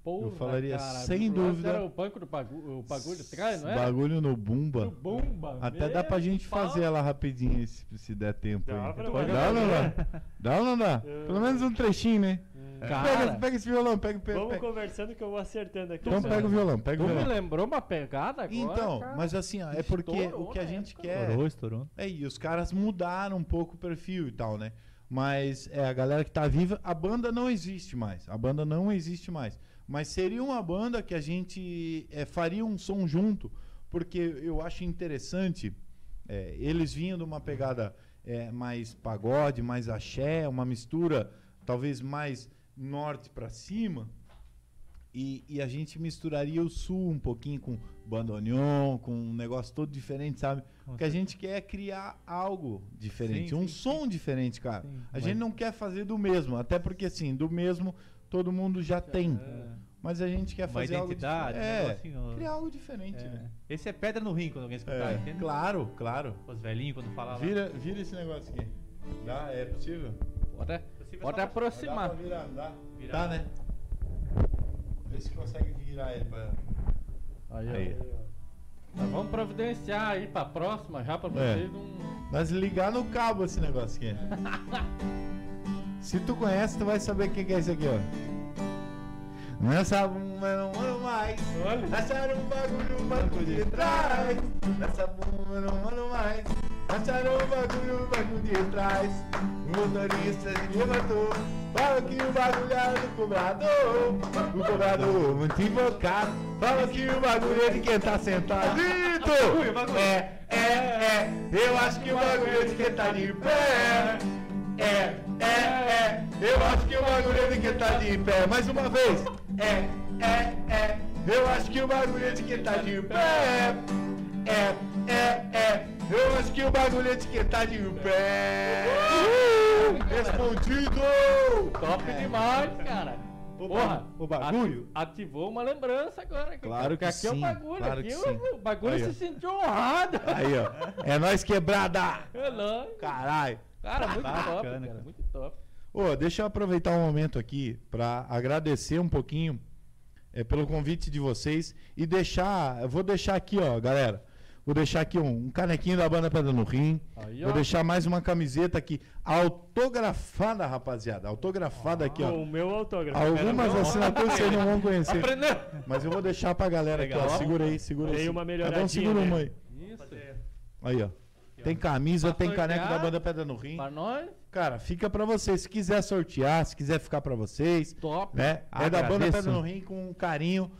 Porra, falaria cara, sem dúvida. Era o banco do bagulho, o bagulho trás, não é? Bagulho no Bumba. Do Bumba. Até dá pra gente pau. fazer ela rapidinho, se, se der tempo. Dá aí. pra Pode dar ou não dá? Dá ou não dá? Pelo menos um trechinho, né? Cara, Pega, pega esse violão, pega, pega, Vamos pega. conversando que eu vou acertando aqui. Então pega o violão, pega tu o me violão. lembrou uma pegada agora, Então, cara. mas assim, ó, é porque Estourou o que a na gente época. quer. Estourou, estourou. É, e os caras mudaram um pouco o perfil e tal, né? Mas é, a galera que tá viva, a banda não existe mais. A banda não existe mais. Mas seria uma banda que a gente é, faria um som junto, porque eu acho interessante. é, eles vinham de uma pegada é, mais pagode, mais axé, uma mistura talvez mais norte pra cima. E, e a gente misturaria o sul um pouquinho com bandoneon, com um negócio todo diferente, sabe? O que a gente quer é criar algo diferente, Sim, um sim, som diferente, cara. Sim, a mas- gente não quer fazer do mesmo, até porque assim, do mesmo todo mundo já tem. É. Mas a gente quer Uma fazer algo identidade, um diferente. É, negocinho- criar algo diferente, É. né? Esse é pedra no rim quando alguém escutar, É, entende? claro, claro. Os velhinhos quando falam lá. Vira, vira esse negócio aqui. Dá, é possível? Pode, Possível pode aproximar. Dá virar, dá. Virar. Tá, né? Vê se consegue virar ele pra... Aí. Aí. Nós vamos providenciar aí pra próxima, já pra É. vocês um... Mas ligar no cabo esse negócio aqui. Se tu conhece, tu vai saber o que, que é isso aqui, ó. Nessa bunda eu não ando mais. Acharam um bagulho no banco de trás. Nessa bunda eu não ando mais. Acharam um bagulho no banco de trás. O motorista se levantou. Fala que o bagulho era do cobrador. O cobrador muito invocado. Fala que o bagulho é de quem tá sentado. É, é, é. Eu acho que o bagulho é de quem tá de pé. É, é, é. Eu acho que o bagulho é de quem tá de pé. Mais uma vez. É, é, é. Eu acho que o bagulho é de quem tá de pé. É, é, é. Eu acho que o bagulho é de quem tá de pé. Respondido! Top demais, cara. Porra, o bagulho? ati- ativou uma lembrança agora. Claro cara, que aqui é o sim, bagulho. claro aqui que o, sim. o bagulho Aí, ó. se sentiu honrado. Aí, ó. É nós quebrada! É nóis. Caralho! Cara, muito Bacana, cara. Muito top. Ô, deixa eu aproveitar um momento aqui para agradecer um pouquinho é, pelo convite de vocês e deixar, eu vou deixar aqui, ó, galera. Vou deixar aqui um, um canequinho da banda Pedra no Rim. Aí, Vou deixar mais uma camiseta aqui autografada, rapaziada. Autografada aqui, ó. O meu autógrafo. Algumas assinaturas vocês não vão conhecer. Aprendeu? Mas eu vou deixar pra galera aqui, ó. Legal. Segura aí, segura aí. Dei uma Então melhoradinha, segura né? uma aí. Isso. Aí, ó. Tem camisa, Pra tem caneco da sortear. banda Pedra no Rim. Pra nós, Cara, fica pra vocês. Se quiser sortear, se quiser ficar pra vocês, top. né? É da banda. Pedra no Rim com carinho.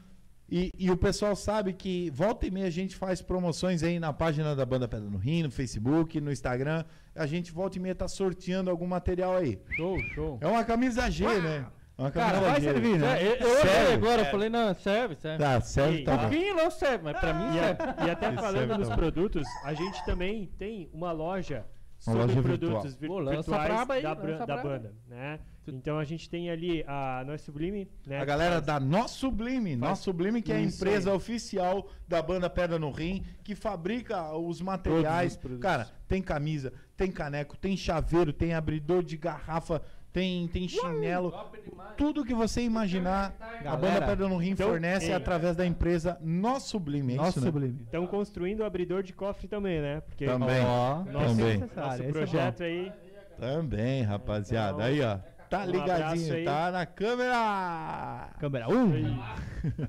E, e o pessoal sabe que volta e meia a gente faz promoções aí na página da banda Pedra no Rim, no Facebook, no Instagram. A gente volta e meia tá sorteando algum material aí. Show, show. É uma camisa G, né? Uma Cara, vai servir, né? Eu eu olhei Serve? agora, eu falei, não, serve, serve. Tá, serve, E- tá Um pouquinho não serve, mas pra mim E, serve. a- e até Isso falando nos bom. produtos, a gente também tem uma loja Uma sobre loja produtos vir- Pô, lança virtuais braba aí, da, bran- da banda, né? Então a gente tem ali a Nós Sublime, né? A galera da Nosso Sublime, Nosso Sublime, que é a empresa aí. oficial da banda Pedra no Rim, que fabrica os materiais. os. Cara, tem camisa, tem caneco, tem chaveiro, tem abridor de garrafa, tem, tem chinelo. Tudo que você imaginar, a banda Galera, Pedra no Rim então, fornece é. através da empresa Nosso Sublime. É Nosso isso, né? sublime. Estão construindo o abridor de cofre também, né? Porque Também. Ó, nosso, Também. nosso é projeto aí. Também, rapaziada. Então, Aí, ó. Tá um ligadinho, tá na câmera. Câmera 1?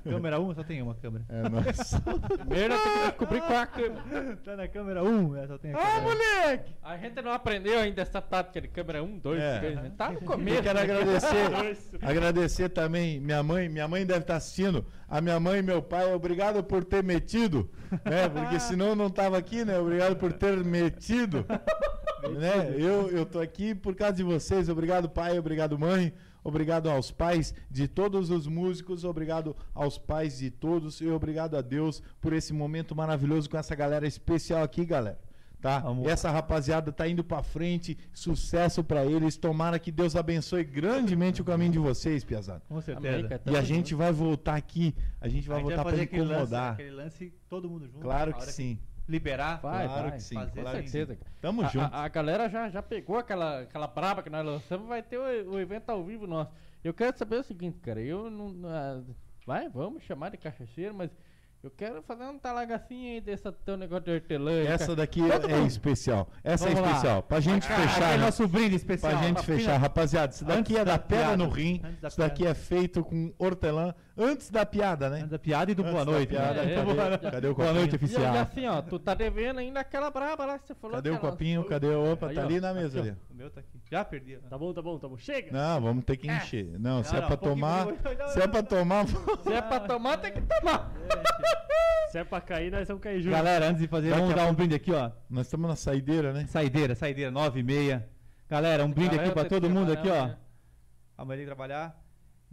câmera 1, só tem uma câmera. É nossa. Primeiro tem que descobrir qual é a câmera. Tá na câmera 1, é, só tem a Ah, câmera. moleque! A gente não aprendeu ainda essa tática de câmera 1, 2, É. 3, né? Tá no começo. Eu quero né? agradecer, agradecer também minha mãe. Minha mãe deve estar assistindo. A minha mãe e meu pai, obrigado por ter metido, né? Porque senão eu não tava aqui, né? Obrigado por ter metido. né? Eu, eu tô aqui por causa de vocês. Obrigado, pai. Obrigado, mãe. Obrigado aos pais de todos os músicos. Obrigado aos pais de todos. E obrigado a Deus por esse momento maravilhoso com essa galera especial aqui, galera. Tá? Essa rapaziada tá indo pra frente. Sucesso pra eles. Tomara que Deus abençoe grandemente o caminho de vocês, Piazada. Com certeza. América, E a tamo gente vai voltar aqui. A gente vai A gente voltar pra fazer aquele lance, incomodar. aquele lance todo mundo junto. Claro que sim. Liberar. Vai, Claro vai. que sim. fazer claro sim. certeza, cara. Tamo A- junto. A, a galera já, já pegou aquela, aquela braba que nós lançamos, vai ter o, o evento ao vivo nosso. Eu quero saber o seguinte, cara, eu não. não- ah, vai, vamos chamar de cachaceiro, mas eu quero fazer um talagacinho aí desse teu negócio de hortelã. Essa daqui é, é especial. Essa Vamos é lá. especial. Pra gente Aquele fechar. né? nosso brinde especial. Pra gente Uma fechar, fina- rapaziada. Isso daqui Antes é da pedra no rim. Isso daqui é feito com hortelã antes da piada, né? Antes da piada e do Antes boa noite. piada, né? É, cadê, boa- cadê o Boa copinho? noite, E, oficial. e assim, ó, tu tá devendo ainda aquela braba lá que você falou. Cadê o copinho? Cadê o. Opa, Aí, tá ó. ali na mesa Aqui, ali. O meu tá aqui. Já perdi. Tá bom, tá bom, tá bom. Chega! Não, vamos ter que encher. Não, se é não, pra um tomar. Se é pra tomar. Se é pra tomar, tem que tomar. Se é pra cair, nós vamos cair junto. Galera, antes de fazer, Daqui vamos dar um brinde aqui, ó. Nós estamos na saideira, né? Saideira, saideira, 9 e meia. Galera, um brinde aqui pra tá todo mundo aqui, ó. Amanhã tem que trabalhar.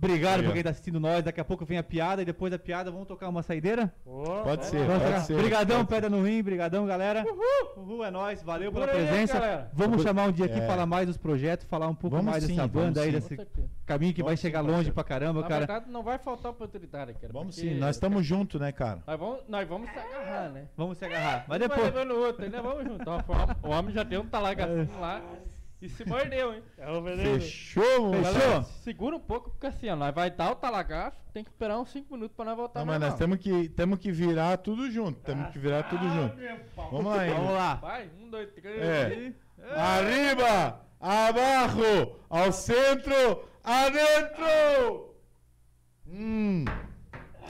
Obrigado Aí, por quem tá assistindo nós. Daqui a pouco vem a piada e depois da piada vamos tocar uma saideira. Pode ser, Vamos pode ser. Brigadão, pode pedra no rim, brigadão, galera. Uhul! Uhul, é nóis. Valeu pela Por aí, presença. galera. Vamos chamar um dia aqui, É. falar mais dos projetos, falar um pouco Vamos mais sim, dessa vamos banda aí, sim. Desse caminho que vai Vamos sim, chegar parceiro. longe pra caramba, Na cara. verdade, não vai faltar oportunidade, cara. Vamos porque sim, nós estamos juntos, né, cara? Nós vamos, nós vamos se agarrar, né? Vamos se agarrar. Mas Um vai depois. levando o outro, né? Vamos juntar. O homem já deu um talagacinho lá e se mordeu, hein? É o veneno. Fechou, moço? Galera, segura um pouco, porque assim, ó, nós vai dar o talagaço, tem que esperar uns 5 minutos pra nós voltar Não, mas nós temos que, temos que virar tudo junto. Temos que virar tudo junto. Vamos lá, hein? Vamos lá. Vai, um, dois, três. É. Arriba, abaixo, ao centro, adentro. Hum.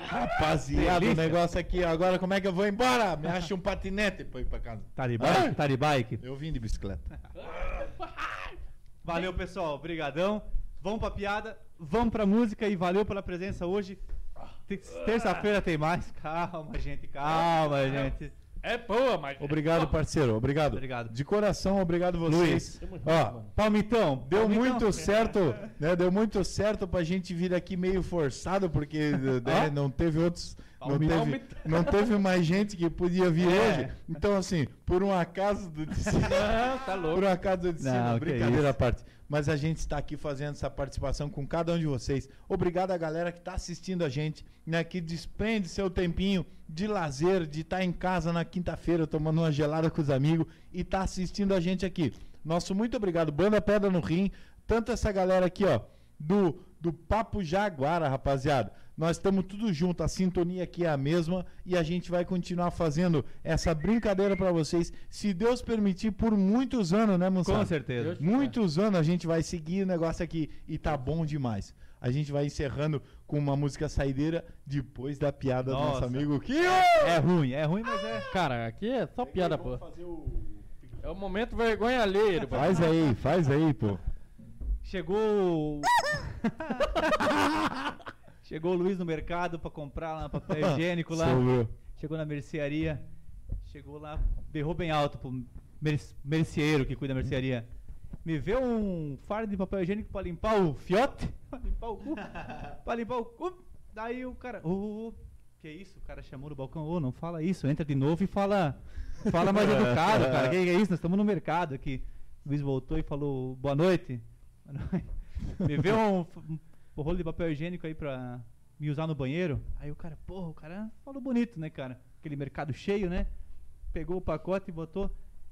Rapaziada, o negócio aqui. Agora como é que eu vou embora? Me acha um patinete pra ir pra casa. Tá de bike? Tá de bike. Eu vim de bicicleta. Valeu, pessoal. Obrigadão. Vamos pra piada, vamos pra música e valeu pela presença hoje. Te- Terça-feira tem mais. Calma, gente. Calma, gente. É boa, mas. Obrigado, parceiro. Obrigado. Obrigado. De coração, obrigado vocês. Luiz. Ó, Palmitão. Deu Palmitão. muito certo, né? Deu muito certo pra gente vir aqui meio forçado, porque né, não teve outros. Não teve, não teve mais gente que podia vir É. hoje. Então, assim, por um acaso do destino. Não, tá louco. por um acaso do destino, Não, brincadeira à parte. Mas a gente está aqui fazendo essa participação com cada um de vocês. Obrigado à galera que está assistindo a gente, né? Que desprende seu tempinho de lazer, de estar em casa na quinta-feira tomando uma gelada com os amigos e tá assistindo a gente aqui. Nosso muito obrigado, Banda Pedra no Rim. Tanto essa galera aqui, ó, do, do Papo Jaguara, rapaziada. Nós estamos tudo junto, a sintonia aqui é a mesma e a gente vai continuar fazendo essa brincadeira para vocês, se Deus permitir, por muitos anos, né, moçada? Com certeza. Muitos anos a gente vai seguir o negócio aqui e tá bom demais. A gente vai encerrando com uma música saideira depois da piada do nosso Nossa. amigo Kio. É ruim, é ruim, mas é. Cara, aqui é só piada, pô. É o momento vergonha alheia, pô. Faz aí, faz aí, pô. Chegou. Chegou o Luiz no mercado pra comprar lá papel higiênico lá. Chegou na mercearia. Chegou lá, berrou bem alto pro mer merceeiro que cuida da mercearia. Me vê um fardo de papel higiênico pra limpar o fiote, pra limpar o cu, pra limpar o cu. Daí o cara, ô, que isso? O cara chamou no balcão, ô, não fala isso, entra de novo e fala, fala mais educado, cara. Que que é isso? Nós estamos no mercado aqui. O Luiz voltou e falou, boa noite. Me vê um, um rolo de papel higiênico aí pra me usar no banheiro. Aí o cara, porra, o cara falou bonito, né, cara? Aquele mercado cheio, né? Pegou o pacote e botou.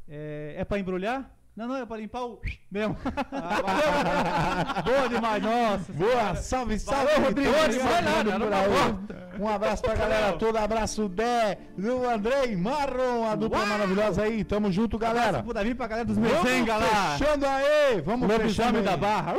É, é pra embrulhar? Não, não, é pra limpar o. Mesmo. Ah. Boa demais, nossa. Boa, salve, salve, Valeu, Rodrigo. todos, todo nada, por aí. Um abraço pra galera toda, abraço Dé, do Andrei Marron, a dupla Uau! maravilhosa aí. Tamo junto, galera. Pro Davi, pra galera dos Merzenga lá. fechando aí, vamos fechando da Barra.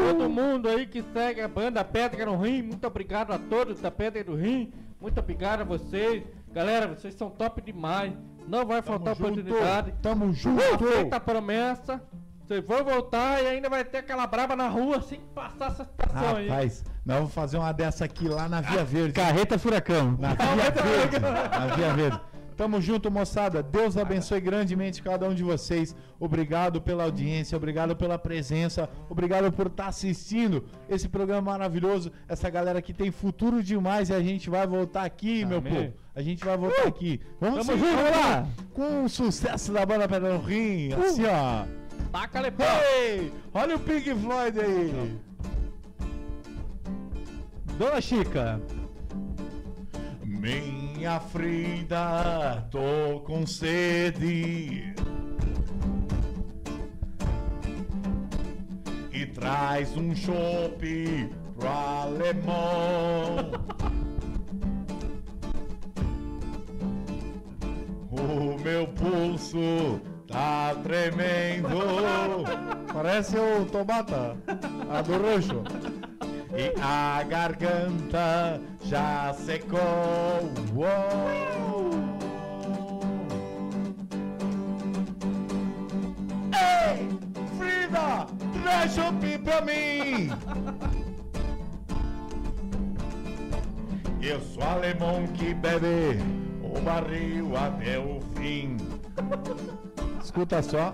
Todo mundo aí que segue a banda Pedra no Rim, muito obrigado a todos da Pedra do Rim. Muito obrigado a vocês. Galera, vocês são top demais. Não vai faltar Tamo junto, oportunidade. Tamo junto. Feita a promessa. Vocês vão voltar e ainda vai ter aquela braba na rua assim que passar essa situação aí. Rapaz, nós vamos fazer uma dessa aqui lá na Via Verde. Carreta Furacão. Na Via Verde. Na Via Verde. Tamo junto, moçada. Deus abençoe grandemente cada um de vocês. Obrigado pela audiência, obrigado pela presença, obrigado por estar assistindo esse programa maravilhoso. Essa galera que tem futuro demais e a gente vai voltar aqui, meu Amém. povo. A gente vai voltar aqui. Vamos Tamo junto, vamos lá. com o sucesso da banda Pedra no Rim. Assim, ó. Taca-lhe pau. Ei, olha o Pink Floyd aí. Dona Chica. Minha Frida, tô com sede. E traz um chopp pro alemão. O meu pulso tá tremendo. Parece o Tomata, a do roxo. E a garganta já secou. Ei, Frida, traz chopp pra mim. Eu sou alemão que bebe o barril até o fim. Escuta só.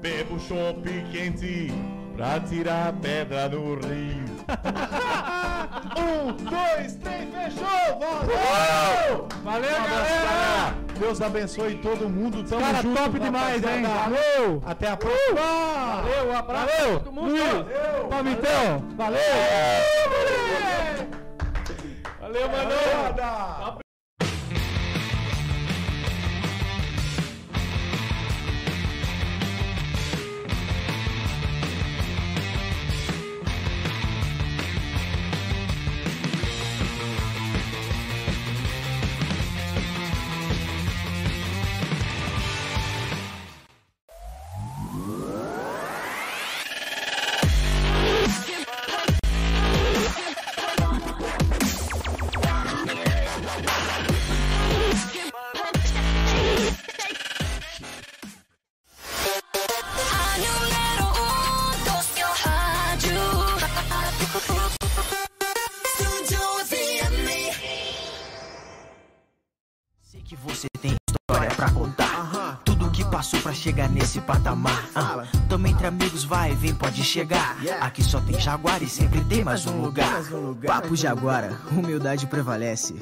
Bebo chopp quente pra tirar pedra no rio. um, dois, três, fechou! Valeu! Valeu, Um galera! Deus abençoe todo mundo. Tamo Cara, junto, top demais, hein? Valeu! Até a próxima! Valeu, um abraço Valeu! pra todo mundo. Luiz! Palmitão! Valeu! Valeu, mano! Rapaziada! A chegar nesse patamar. Ah, Tamo entre amigos, vai, vem, pode chegar. Aqui só tem Jaguar e sempre tem mais um lugar. Papo Jaguara, humildade prevalece.